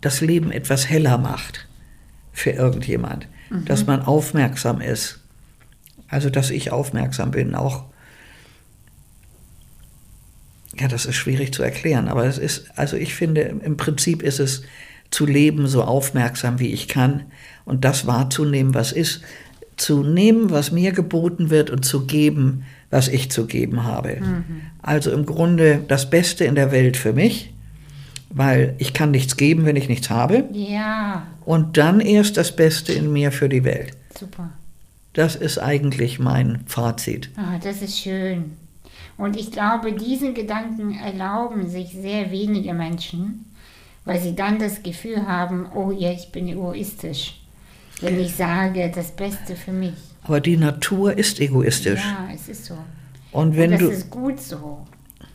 das Leben etwas heller macht für irgendjemand, mhm. dass man aufmerksam ist. Also, dass ich aufmerksam bin, auch ja, das ist schwierig zu erklären, aber es ist, also ich finde, im Prinzip ist es zu leben, so aufmerksam wie ich kann und das wahrzunehmen, was ist, zu nehmen, was mir geboten wird und zu geben, was ich zu geben habe. Mhm. Also im Grunde das Beste in der Welt für mich, weil ich kann nichts geben, wenn ich nichts habe. Ja. Und dann erst das Beste in mir für die Welt. Super. Das ist eigentlich mein Fazit. Ah, das ist schön. Und ich glaube, diesen Gedanken erlauben sich sehr wenige Menschen, weil sie dann das Gefühl haben, oh ja, ich bin egoistisch, wenn ich sage, das Beste für mich. Aber die Natur ist egoistisch. Ja, es ist so. Und wenn Und das du, ist gut so.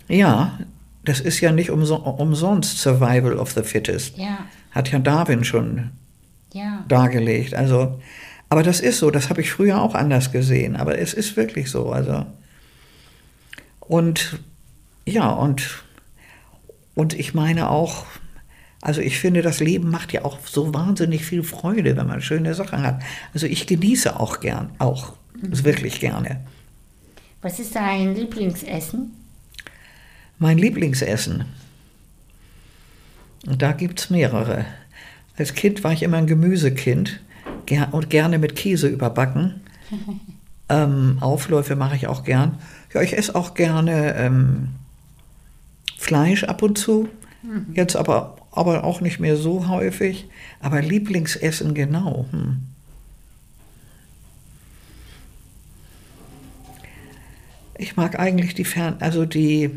Ja, das ist ja nicht umso, umsonst Survival of the Fittest. Ja. Hat ja Darwin schon ja. dargelegt. Also Aber das ist so, das habe ich früher auch anders gesehen, aber es ist wirklich so. Also. Und ja, und, und ich meine auch, also ich finde, das Leben macht ja auch so wahnsinnig viel Freude, wenn man schöne Sachen hat. Also ich genieße auch gern, auch mhm. wirklich gerne. Was ist dein Lieblingsessen? Mein Lieblingsessen. Und da gibt es mehrere. Als Kind war ich immer ein Gemüsekind und gerne mit Käse überbacken. *laughs* ähm, Aufläufe mache ich auch gern. Ja, ich esse auch gerne ähm, Fleisch ab und zu. Mhm. Jetzt aber, aber auch nicht mehr so häufig. Aber Lieblingsessen genau. Hm. Ich mag eigentlich die Fern, also die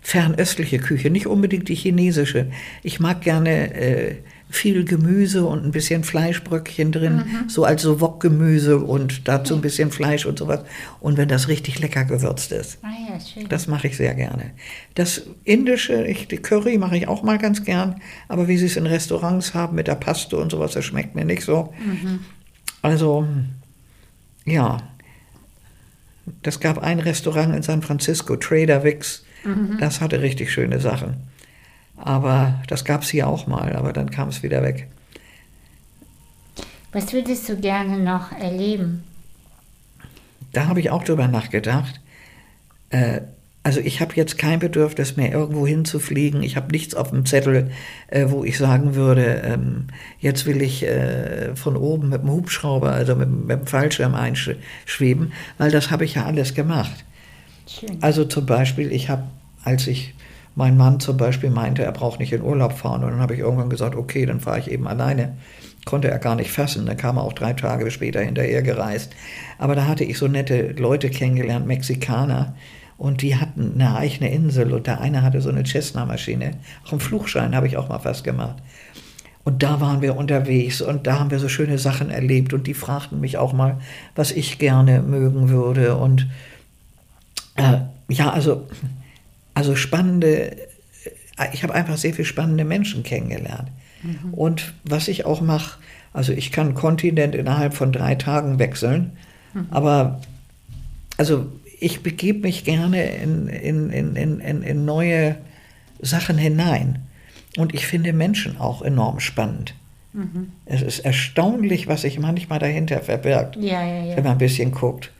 fernöstliche Küche, nicht unbedingt die chinesische. Ich mag gerne äh, viel Gemüse und ein bisschen Fleischbröckchen drin, mhm. so als so Wokgemüse und dazu ein bisschen Fleisch und sowas. Und wenn das richtig lecker gewürzt ist. Ah ja, schön. Das mache ich sehr gerne. Das Indische, ich, die Curry mache ich auch mal ganz gern, aber wie sie es in Restaurants haben mit der Paste und sowas, das schmeckt mir nicht so. Mhm. Also, ja. Das gab ein Restaurant in San Francisco, Trader Vicks, mhm. das hatte richtig schöne Sachen. Aber das gab es hier auch mal, aber dann kam es wieder weg. Was würdest du gerne noch erleben? Da habe ich auch drüber nachgedacht. Äh, also ich habe jetzt kein Bedürfnis mehr, irgendwo hinzufliegen. Ich habe nichts auf dem Zettel, äh, wo ich sagen würde, ähm, jetzt will ich äh, von oben mit dem Hubschrauber, also mit, mit dem Fallschirm einschweben, weil das habe ich ja alles gemacht. Schön. Also zum Beispiel, ich habe, als ich mein Mann zum Beispiel meinte, er braucht nicht in Urlaub fahren. Und dann habe ich irgendwann gesagt, okay, dann fahre ich eben alleine. Konnte er gar nicht fassen. Dann kam er auch drei Tage später hinterher gereist. Aber da hatte ich so nette Leute kennengelernt, Mexikaner. Und die hatten eine eigene Insel. Und der eine hatte so eine Cessna-Maschine. Auch einen Flugschein habe ich auch mal fast gemacht. Und da waren wir unterwegs und da haben wir so schöne Sachen erlebt. Und die fragten mich auch mal, was ich gerne mögen würde. Und äh, ja, also also spannende, ich habe einfach sehr viele spannende Menschen kennengelernt. Mhm. Und was ich auch mache, also ich kann Kontinent innerhalb von drei Tagen wechseln, mhm. aber also ich begebe mich gerne in, in, in, in, in neue Sachen hinein. Und ich finde Menschen auch enorm spannend. Mhm. Es ist erstaunlich, was sich manchmal dahinter verbirgt, ja, ja, ja. wenn man ein bisschen guckt.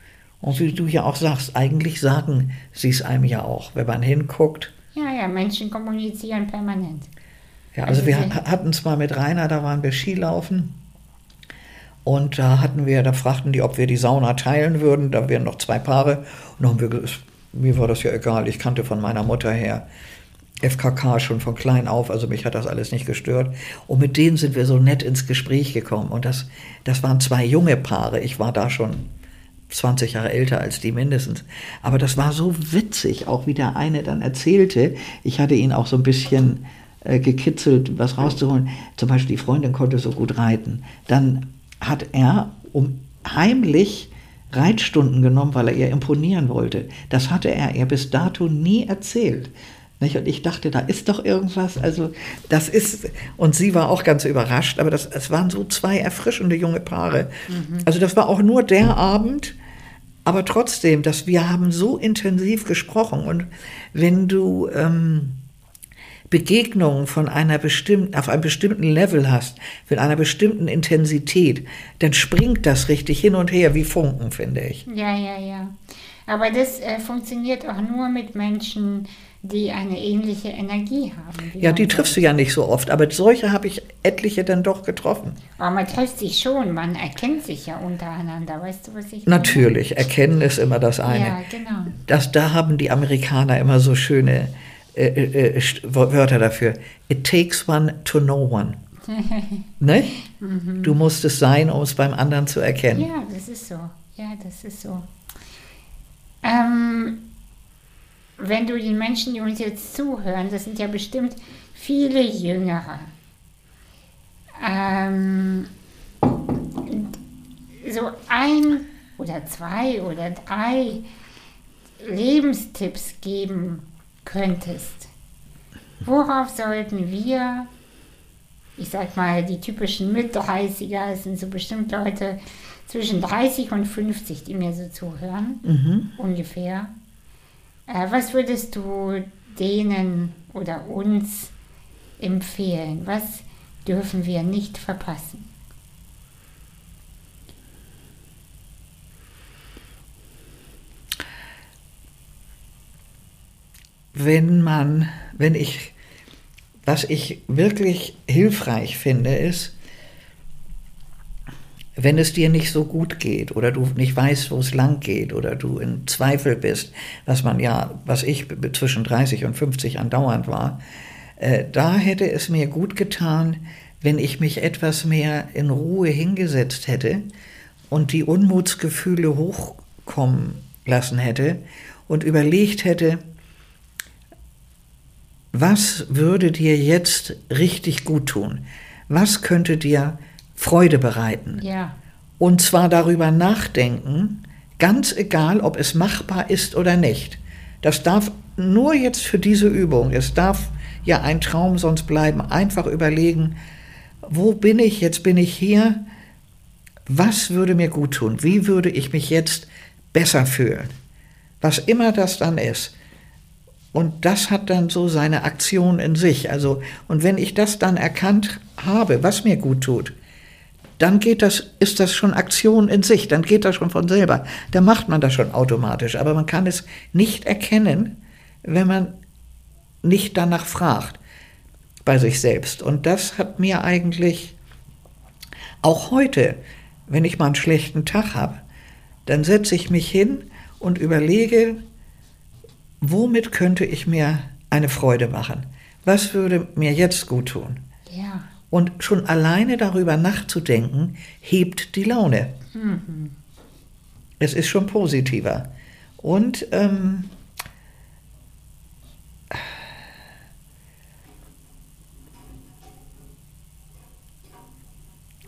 Und wie du ja auch sagst, eigentlich sagen sie es einem ja auch, wenn man hinguckt. Ja, ja, Menschen kommunizieren permanent. Ja, also, also wir hatten es mal mit Rainer, da waren wir Skilaufen. Und da hatten wir, da fragten die, ob wir die Sauna teilen würden. Da wären noch zwei Paare. Und dann haben wir gesagt, mir war das ja egal. Ich kannte von meiner Mutter her FKK schon von klein auf, also mich hat das alles nicht gestört. Und mit denen sind wir so nett ins Gespräch gekommen. Und das, das waren zwei junge Paare. Ich war da schon 20 Jahre älter als die mindestens. Aber das war so witzig, auch wie der eine dann erzählte. Ich hatte ihn auch so ein bisschen äh, gekitzelt, was rauszuholen. Zum Beispiel die Freundin konnte so gut reiten. Dann hat er um heimlich Reitstunden genommen, weil er ihr imponieren wollte. Das hatte er ihr bis dato nie erzählt. Und ich dachte, da ist doch irgendwas. Also das ist, und sie war auch ganz überrascht, aber das, es waren so zwei erfrischende junge Paare. Mhm. Also das war auch nur der Abend, aber trotzdem, dass wir haben so intensiv gesprochen. Und wenn du ähm, Begegnungen von einer bestimmten, auf einem bestimmten Level hast, mit einer bestimmten Intensität, dann springt das richtig hin und her wie Funken, finde ich. Ja, ja, ja. Aber das äh, funktioniert auch nur mit Menschen, die eine ähnliche Energie haben. Ja, die triffst du ja nicht so oft, aber solche habe ich etliche dann doch getroffen. Aber man trifft sich schon, man erkennt sich ja untereinander, weißt du, was ich meine? Natürlich, erkennen ist immer das eine. Ja, genau. Das, da haben die Amerikaner immer so schöne äh, äh, äh Wörter dafür. It takes one to know one. *laughs* ne? Mhm. Du musst es sein, um es beim anderen zu erkennen. Ja, das ist so. Ja, das ist so. Ähm, wenn du den Menschen, die uns jetzt zuhören, das sind ja bestimmt viele Jüngere, ähm, so ein oder zwei oder drei Lebenstipps geben könntest, worauf sollten wir ich sag mal, die typischen Mit-30er, es sind so bestimmt Leute zwischen 30 und 50, die mir so zuhören, Mhm. ungefähr. Äh, was würdest du denen oder uns empfehlen? Was dürfen wir nicht verpassen? wenn man, wenn ich, was ich wirklich hilfreich finde, ist, wenn es dir nicht so gut geht oder du nicht weißt, wo es lang geht oder du in Zweifel bist, was man ja, was ich zwischen 30 und 50 andauernd war, äh, da hätte es mir gut getan, wenn ich mich etwas mehr in Ruhe hingesetzt hätte und die Unmutsgefühle hochkommen lassen hätte und überlegt hätte, was würde dir jetzt richtig gut tun? Was könnte dir Freude bereiten? Ja, Und zwar darüber nachdenken, ganz egal, ob es machbar ist oder nicht. Das darf nur jetzt für diese Übung, es darf ja ein Traum sonst bleiben, einfach überlegen, wo bin ich, jetzt bin ich hier, was würde mir gut tun, wie würde ich mich jetzt besser fühlen, was immer das dann ist. Und das hat dann so seine Aktion in sich. Also, und wenn ich das dann erkannt habe, was mir gut tut, dann geht das, ist das schon Aktion in sich, dann geht das schon von selber. Da macht man das schon automatisch. Aber man kann es nicht erkennen, wenn man nicht danach fragt bei sich selbst. Und das hat mir eigentlich auch heute, wenn ich mal einen schlechten Tag habe, dann setze ich mich hin und überlege, womit könnte ich mir eine Freude machen? Was würde mir jetzt gut tun? ja, Und schon alleine darüber nachzudenken, hebt die Laune. Es ist schon positiver. Und ähm,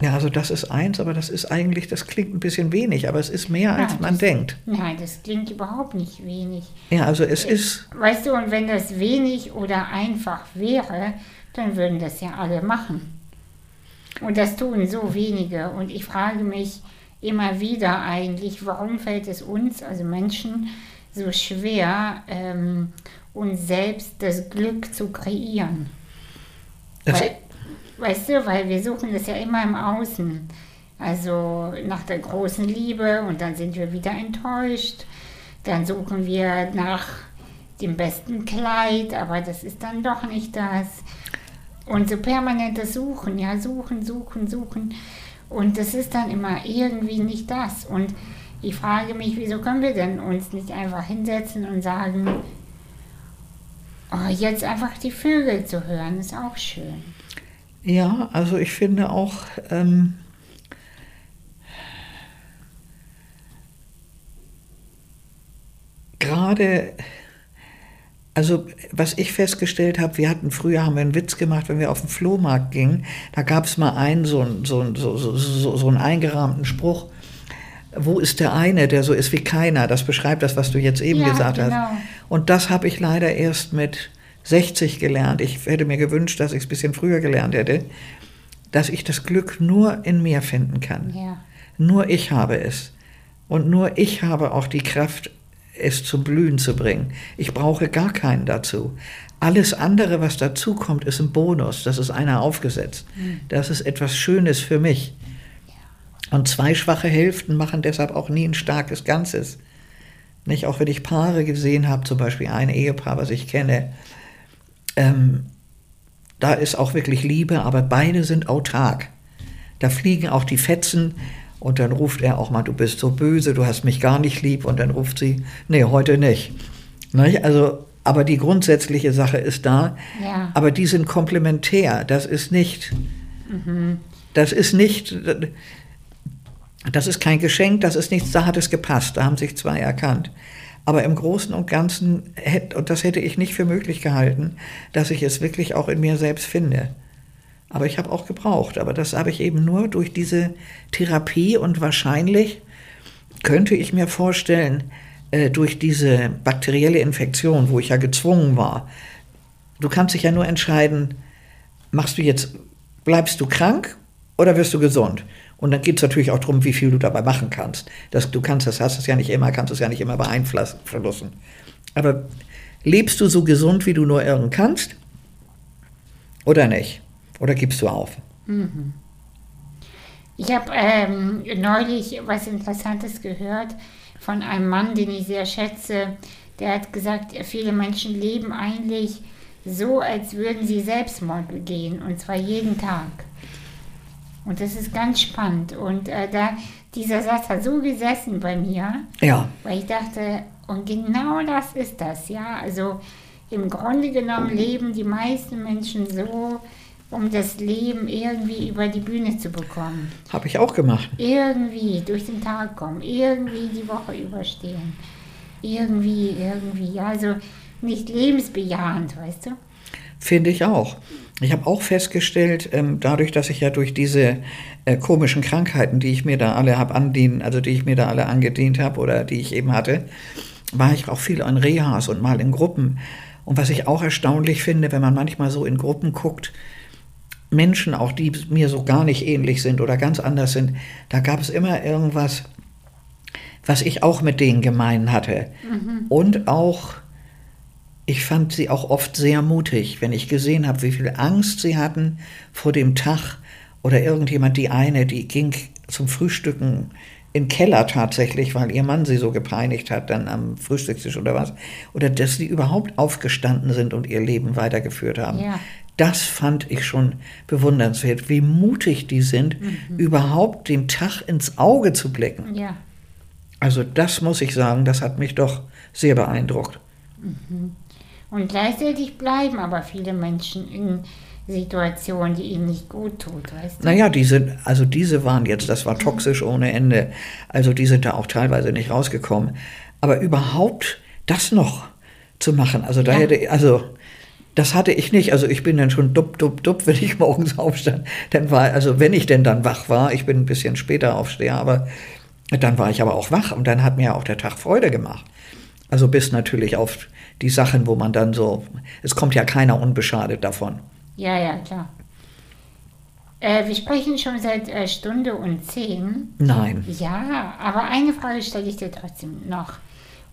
ja, also das ist eins, aber das ist eigentlich, das klingt ein bisschen wenig, aber es ist mehr, als man das- denkt. nein, das klingt überhaupt nicht wenig. Ja, also es ist, Weißt du, und wenn das wenig oder einfach wäre, dann würden das ja alle machen. Und das tun so wenige. Und ich frage mich immer wieder eigentlich, warum fällt es uns, also Menschen, so schwer, ähm, uns selbst das Glück zu kreieren? das, Weil, weißt du, weil wir suchen das ja immer im Außen. Also nach der großen Liebe und dann sind wir wieder enttäuscht. Dann suchen wir nach dem besten Kleid, aber das ist dann doch nicht das. Und so permanentes Suchen, ja, suchen, suchen, suchen. Und das ist dann immer irgendwie nicht das. Und ich frage mich, wieso können wir denn uns nicht einfach hinsetzen und sagen, oh, jetzt einfach die Vögel zu hören, ist auch schön. Ja, also ich finde auch, ähm, gerade, also was ich festgestellt habe, wir hatten früher, haben wir einen Witz gemacht, wenn wir auf den Flohmarkt gingen, da gab es mal einen, so, so, so, so, so einen eingerahmten Spruch, wo ist der eine, der so ist wie keiner? Das beschreibt das, was du jetzt eben Ja, gesagt genau. hast. Und das habe ich leider erst mit 60 gelernt. Ich hätte mir gewünscht, dass ich es ein bisschen früher gelernt hätte, dass ich das Glück nur in mir finden kann. Ja. Nur ich habe es. Und nur ich habe auch die Kraft, es zum Blühen zu bringen. Ich brauche gar keinen dazu. Alles andere, was dazu kommt, ist ein Bonus. Das ist einer aufgesetzt. Das ist etwas Schönes für mich. Und zwei schwache Hälften machen deshalb auch nie ein starkes Ganzes. Nicht, auch wenn ich Paare gesehen habe, zum Beispiel ein Ehepaar, was ich kenne, ähm, da ist auch wirklich Liebe, aber beide sind autark. Da fliegen auch die Fetzen und dann ruft er auch mal, du bist so böse, du hast mich gar nicht lieb und dann ruft sie, nee, heute nicht. Nicht? Also, aber die grundsätzliche Sache ist da, Ja. aber die sind komplementär. Das ist nicht, das ist nicht, das ist kein Geschenk, das ist nichts, da hat es gepasst, da haben sich zwei erkannt. Aber im Großen und Ganzen, und das hätte ich nicht für möglich gehalten, dass ich es wirklich auch in mir selbst finde. Aber ich habe auch gebraucht, aber das habe ich eben nur durch diese Therapie und wahrscheinlich könnte ich mir vorstellen, äh, durch diese bakterielle Infektion, wo ich ja gezwungen war. Du kannst dich ja nur entscheiden, machst du jetzt bleibst du krank oder wirst du gesund? Und dann geht es natürlich auch darum, wie viel du dabei machen kannst. Das, du kannst das, hast es ja nicht immer, kannst es ja nicht immer beeinflussen. Aber lebst du so gesund, wie du nur irgend kannst? Oder nicht? Oder gibst du auf? Mhm. Ich habe ähm, neulich was Interessantes gehört von einem Mann, den ich sehr schätze. Der hat gesagt, viele Menschen leben eigentlich so, als würden sie Selbstmord begehen, und zwar jeden Tag. Und das ist ganz spannend. Und äh, da, dieser Satz hat so gesessen bei mir, ja. weil ich dachte, und genau das ist das, ja. Also im Grunde genommen leben die meisten Menschen so, um das Leben irgendwie über die Bühne zu bekommen. Habe ich auch gemacht. Irgendwie durch den Tag kommen, irgendwie die Woche überstehen. Irgendwie, irgendwie, also nicht lebensbejahend, weißt du? Finde ich auch. Ich habe auch festgestellt, ähm, dadurch, dass ich ja durch diese äh, komischen Krankheiten, die ich mir da alle habe andienen, also die ich mir da alle angedient habe oder die ich eben hatte, war ich auch viel an Rehas und mal in Gruppen. Und was ich auch erstaunlich finde, wenn man manchmal so in Gruppen guckt, Menschen auch, die mir so gar nicht ähnlich sind oder ganz anders sind, da gab es immer irgendwas, was ich auch mit denen gemein hatte. Mhm. Und auch ich fand sie auch oft sehr mutig, wenn ich gesehen habe, wie viel Angst sie hatten vor dem Tag oder irgendjemand, die eine, die ging zum Frühstücken in Keller tatsächlich, weil ihr Mann sie so gepeinigt hat, dann am Frühstückstisch oder was. Oder dass sie überhaupt aufgestanden sind und ihr Leben weitergeführt haben. Ja. Das fand ich schon bewundernswert, wie mutig die sind, mhm. überhaupt dem Tag ins Auge zu blicken. Ja. Also das muss ich sagen, das hat mich doch sehr beeindruckt. Mhm. Und gleichzeitig bleiben aber viele Menschen in Situationen, die ihnen nicht gut tut, weißt du? Naja, diese, also diese waren jetzt, das war toxisch ohne Ende. Also die sind da auch teilweise nicht rausgekommen. Aber überhaupt das noch zu machen, also da ja. hätte, also das hatte ich nicht. Also ich bin dann schon dupp, dupp, dupp, wenn ich *laughs* morgens aufstand. Dann war, also wenn ich denn dann wach war, ich bin ein bisschen später aufsteher, aber dann war ich aber auch wach und dann hat mir auch der Tag Freude gemacht. Also bis natürlich auf die Sachen, wo man dann so, es kommt ja keiner unbeschadet davon. Ja, ja, klar. Äh, wir sprechen schon seit äh, Stunde und zehn. Nein. Ja, aber eine Frage stelle ich dir trotzdem noch.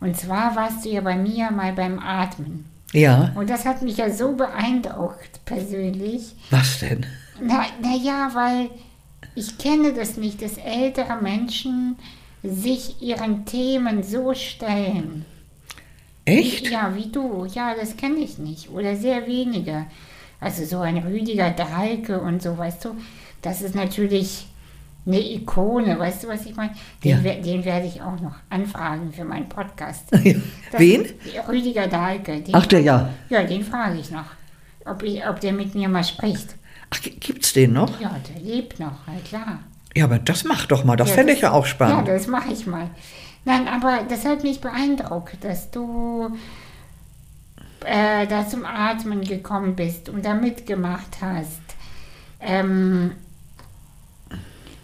Und zwar warst du ja bei mir mal beim Atmen. Ja. Und das hat mich ja so beeindruckt, persönlich. Was denn? Na, na ja, weil ich kenne das nicht, dass ältere Menschen sich ihren Themen so stellen. Echt? Ja, wie du. Ja, das kenne ich nicht. Oder sehr wenige. Also so ein Rüdiger Dahlke und so, weißt du, das ist natürlich eine Ikone, weißt du, was ich meine? Den, ja. den werde ich auch noch anfragen für meinen Podcast. *laughs* Wen? Rüdiger Dahlke. Ach, der, ja. Ja, den frage ich noch, ob, ich, ob der mit mir mal spricht. Ach, gibt's den noch? Ja, der lebt noch, halt klar. Ja, aber das mach doch mal, das ja, fände ich ja auch spannend. Ja, das mache ich mal. Nein, aber das hat mich beeindruckt, dass du äh, da zum Atmen gekommen bist und da mitgemacht hast. Ähm,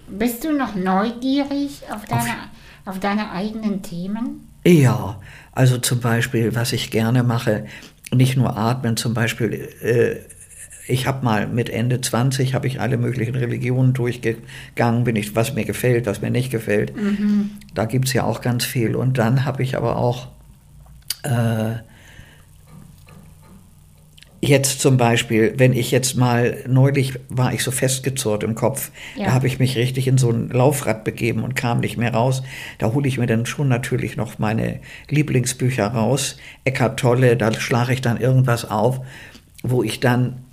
bist du noch neugierig auf deine, auf, auf deine eigenen Themen? Ja, also zum Beispiel, was ich gerne mache, nicht nur atmen, zum Beispiel äh, ich habe mal mit Ende 20 habe ich alle möglichen Religionen durchgegangen, bin ich, was mir gefällt, was mir nicht gefällt. Mhm. Da gibt es ja auch ganz viel. Und dann habe ich aber auch äh, jetzt zum Beispiel, wenn ich jetzt mal, neulich war ich so festgezurrt im Kopf, ja. da habe ich mich richtig in so ein Laufrad begeben und kam nicht mehr raus. Da hole ich mir dann schon natürlich noch meine Lieblingsbücher raus. Eckart Tolle, da schlage ich dann irgendwas auf, wo ich dann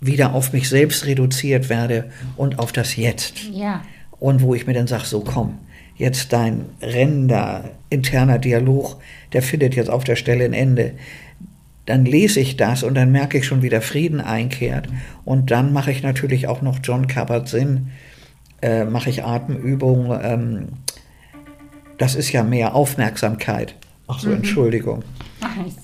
wieder auf mich selbst reduziert werde und auf das Jetzt. Ja. Und wo ich mir dann sage, so komm, jetzt dein rennender interner Dialog, der findet jetzt auf der Stelle ein Ende. Dann lese ich das und dann merke ich schon, wie der Frieden einkehrt. Und dann mache ich natürlich auch noch John Kabat-Zinn, äh, mache ich Atemübungen. Ähm, das ist ja mehr Aufmerksamkeit. Ach so, mhm. Entschuldigung.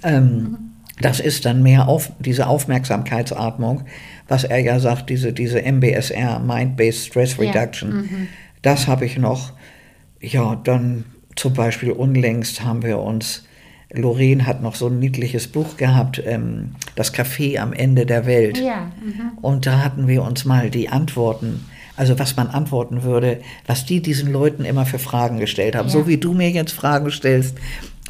Ähm, mhm. Das ist dann mehr auf diese Aufmerksamkeitsatmung, was er ja sagt, diese, diese MBSR, Mind-Based Stress Reduction. Ja. Mhm. Das habe ich noch. Ja, dann zum Beispiel unlängst haben wir uns Lorraine hat noch so ein niedliches Buch gehabt, ähm, Das Café am Ende der Welt. Ja. Mhm. Und da hatten wir uns mal die Antworten, also was man antworten würde, was die diesen Leuten immer für Fragen gestellt haben. Ja. So wie du mir jetzt Fragen stellst,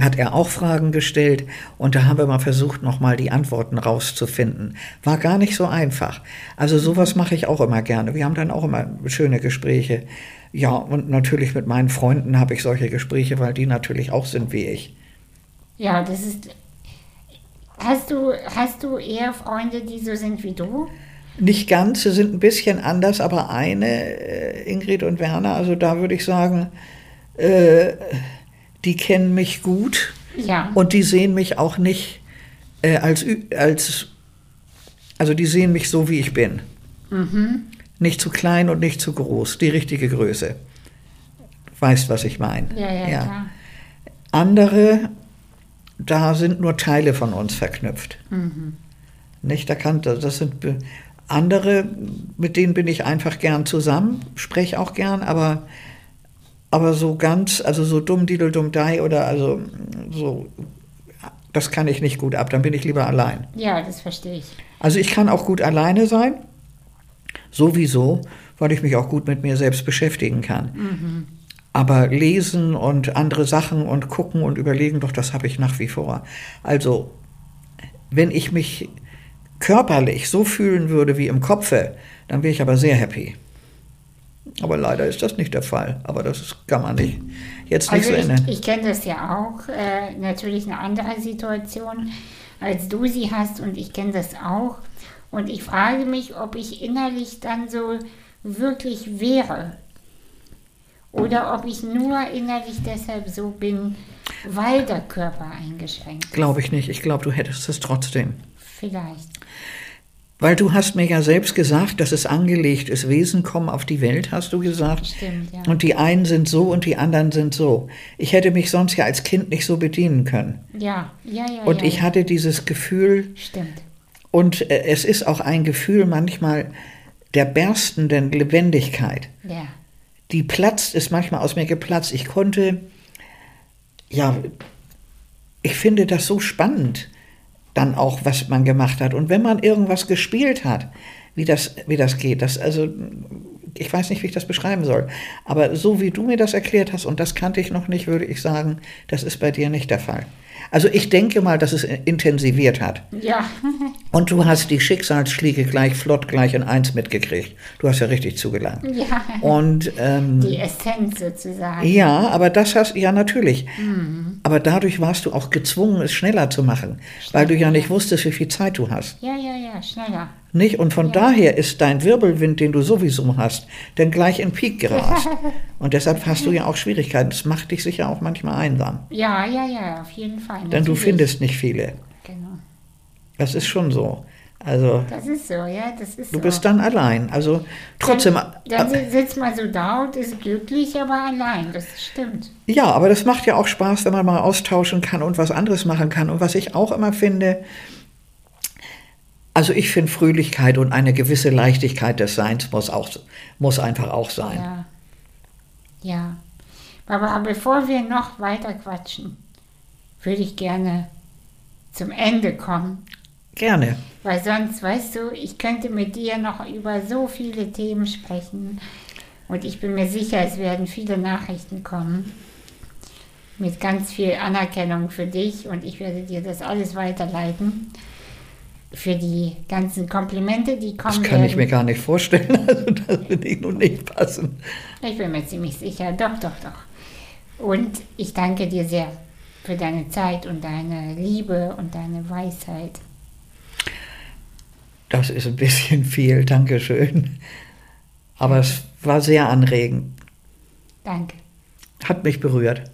hat er auch Fragen gestellt und da haben wir mal versucht, nochmal die Antworten rauszufinden. War gar nicht so einfach. Also sowas mache ich auch immer gerne. Wir haben dann auch immer schöne Gespräche. Ja, und natürlich mit meinen Freunden habe ich solche Gespräche, weil die natürlich auch sind wie ich. Ja, das ist. Hast du, hast du eher Freunde, die so sind wie du? Nicht ganz, sie sind ein bisschen anders, aber eine, äh, Ingrid und Werner, also da würde ich sagen, äh, die kennen mich gut Ja. und die sehen mich auch nicht äh, als, als, also die sehen mich so, wie ich bin. Mhm. Nicht zu klein und nicht zu groß, die richtige Größe. Weißt, was ich meine. Ja, ja, klar. Andere, da sind nur Teile von uns verknüpft. Mhm. Nicht, da kann, das sind andere, mit denen bin ich einfach gern zusammen, spreche auch gern, aber, aber so ganz, also so dumm, didel, dumm, dei oder also so, das kann ich nicht gut ab, dann bin ich lieber allein. Ja, das verstehe ich. Also ich kann auch gut alleine sein, sowieso, weil ich mich auch gut mit mir selbst beschäftigen kann. Aber lesen und andere Sachen und gucken und überlegen, doch, das habe ich nach wie vor. Also, wenn ich mich körperlich so fühlen würde wie im Kopfe, dann wäre ich aber sehr happy. Aber leider ist das nicht der Fall. Aber das kann man nicht jetzt nicht Also so ändern. ich, ich kenne das ja auch, äh, natürlich eine andere Situation, als du sie hast und ich kenne das auch. Und ich frage mich, ob ich innerlich dann so wirklich wäre. Oder ob ich nur innerlich deshalb so bin, weil der Körper eingeschränkt ist. Glaube ich nicht. Ich glaube, du hättest es trotzdem. Vielleicht. Weil du hast mir ja selbst gesagt, dass es angelegt ist, Wesen kommen auf die Welt, hast du gesagt. Stimmt, ja. Und die einen sind so und die anderen sind so. Ich hätte mich sonst ja als Kind nicht so bedienen können. Ja, ja, ja. Und ja, ich ja. hatte dieses Gefühl, Stimmt. und äh, es ist auch ein Gefühl manchmal der berstenden Lebendigkeit. Ja. Die platzt, ist manchmal aus mir geplatzt. Ich konnte, ja, ich finde das so spannend, dann auch, was man gemacht hat. Und wenn man irgendwas gespielt hat, wie das, wie das geht, das, also, ich weiß nicht, wie ich das beschreiben soll. Aber so wie du mir das erklärt hast, und das kannte ich noch nicht, würde ich sagen, das ist bei dir nicht der Fall. Also ich denke mal, dass es intensiviert hat. Ja. Und du hast die Schicksalsschläge gleich flott gleich in eins mitgekriegt. Du hast ja richtig zugelangt. ja. Und ähm, Die Essenz sozusagen. ja, aber das hast ja natürlich. Aber dadurch warst du auch gezwungen, es schneller zu machen, weil du ja nicht wusstest, wie viel Zeit du hast. Ja, ja, ja, schneller. Nicht? Und von daher ist dein Wirbelwind, den du sowieso hast, dann gleich in Peak gerast. *laughs* Und deshalb hast du ja auch Schwierigkeiten. Das macht dich sicher auch manchmal einsam. Ja, ja, ja, auf jeden Fall. Denn du findest nicht viele. Genau. Das ist schon so. Also Das ist so, ja, das ist du so. bist dann allein. Also trotzdem. Dann, dann si- sitzt man so da und ist glücklich, aber allein. Das stimmt. Ja, aber das macht ja auch Spaß, wenn man mal austauschen kann und was anderes machen kann. Und was ich auch immer finde, also ich finde Fröhlichkeit und eine gewisse Leichtigkeit des Seins muss, auch, muss einfach auch sein. Ja. Ja. Aber bevor wir noch weiter quatschen, würde ich gerne zum Ende kommen. Gerne. Weil sonst, weißt du, ich könnte mit dir noch über so viele Themen sprechen. Und ich bin mir sicher, es werden viele Nachrichten kommen. Mit ganz viel Anerkennung für dich. Und ich werde dir das alles weiterleiten. Für die ganzen Komplimente, die kommen Das kann ich werden. mir gar nicht vorstellen. *laughs* Also das würde ich nun nicht passen. Ich bin mir ziemlich sicher. Doch, doch, doch. Und ich danke dir sehr für deine Zeit und deine Liebe und deine Weisheit. Das ist ein bisschen viel, Dankeschön. Aber es war sehr anregend. Danke. Hat mich berührt.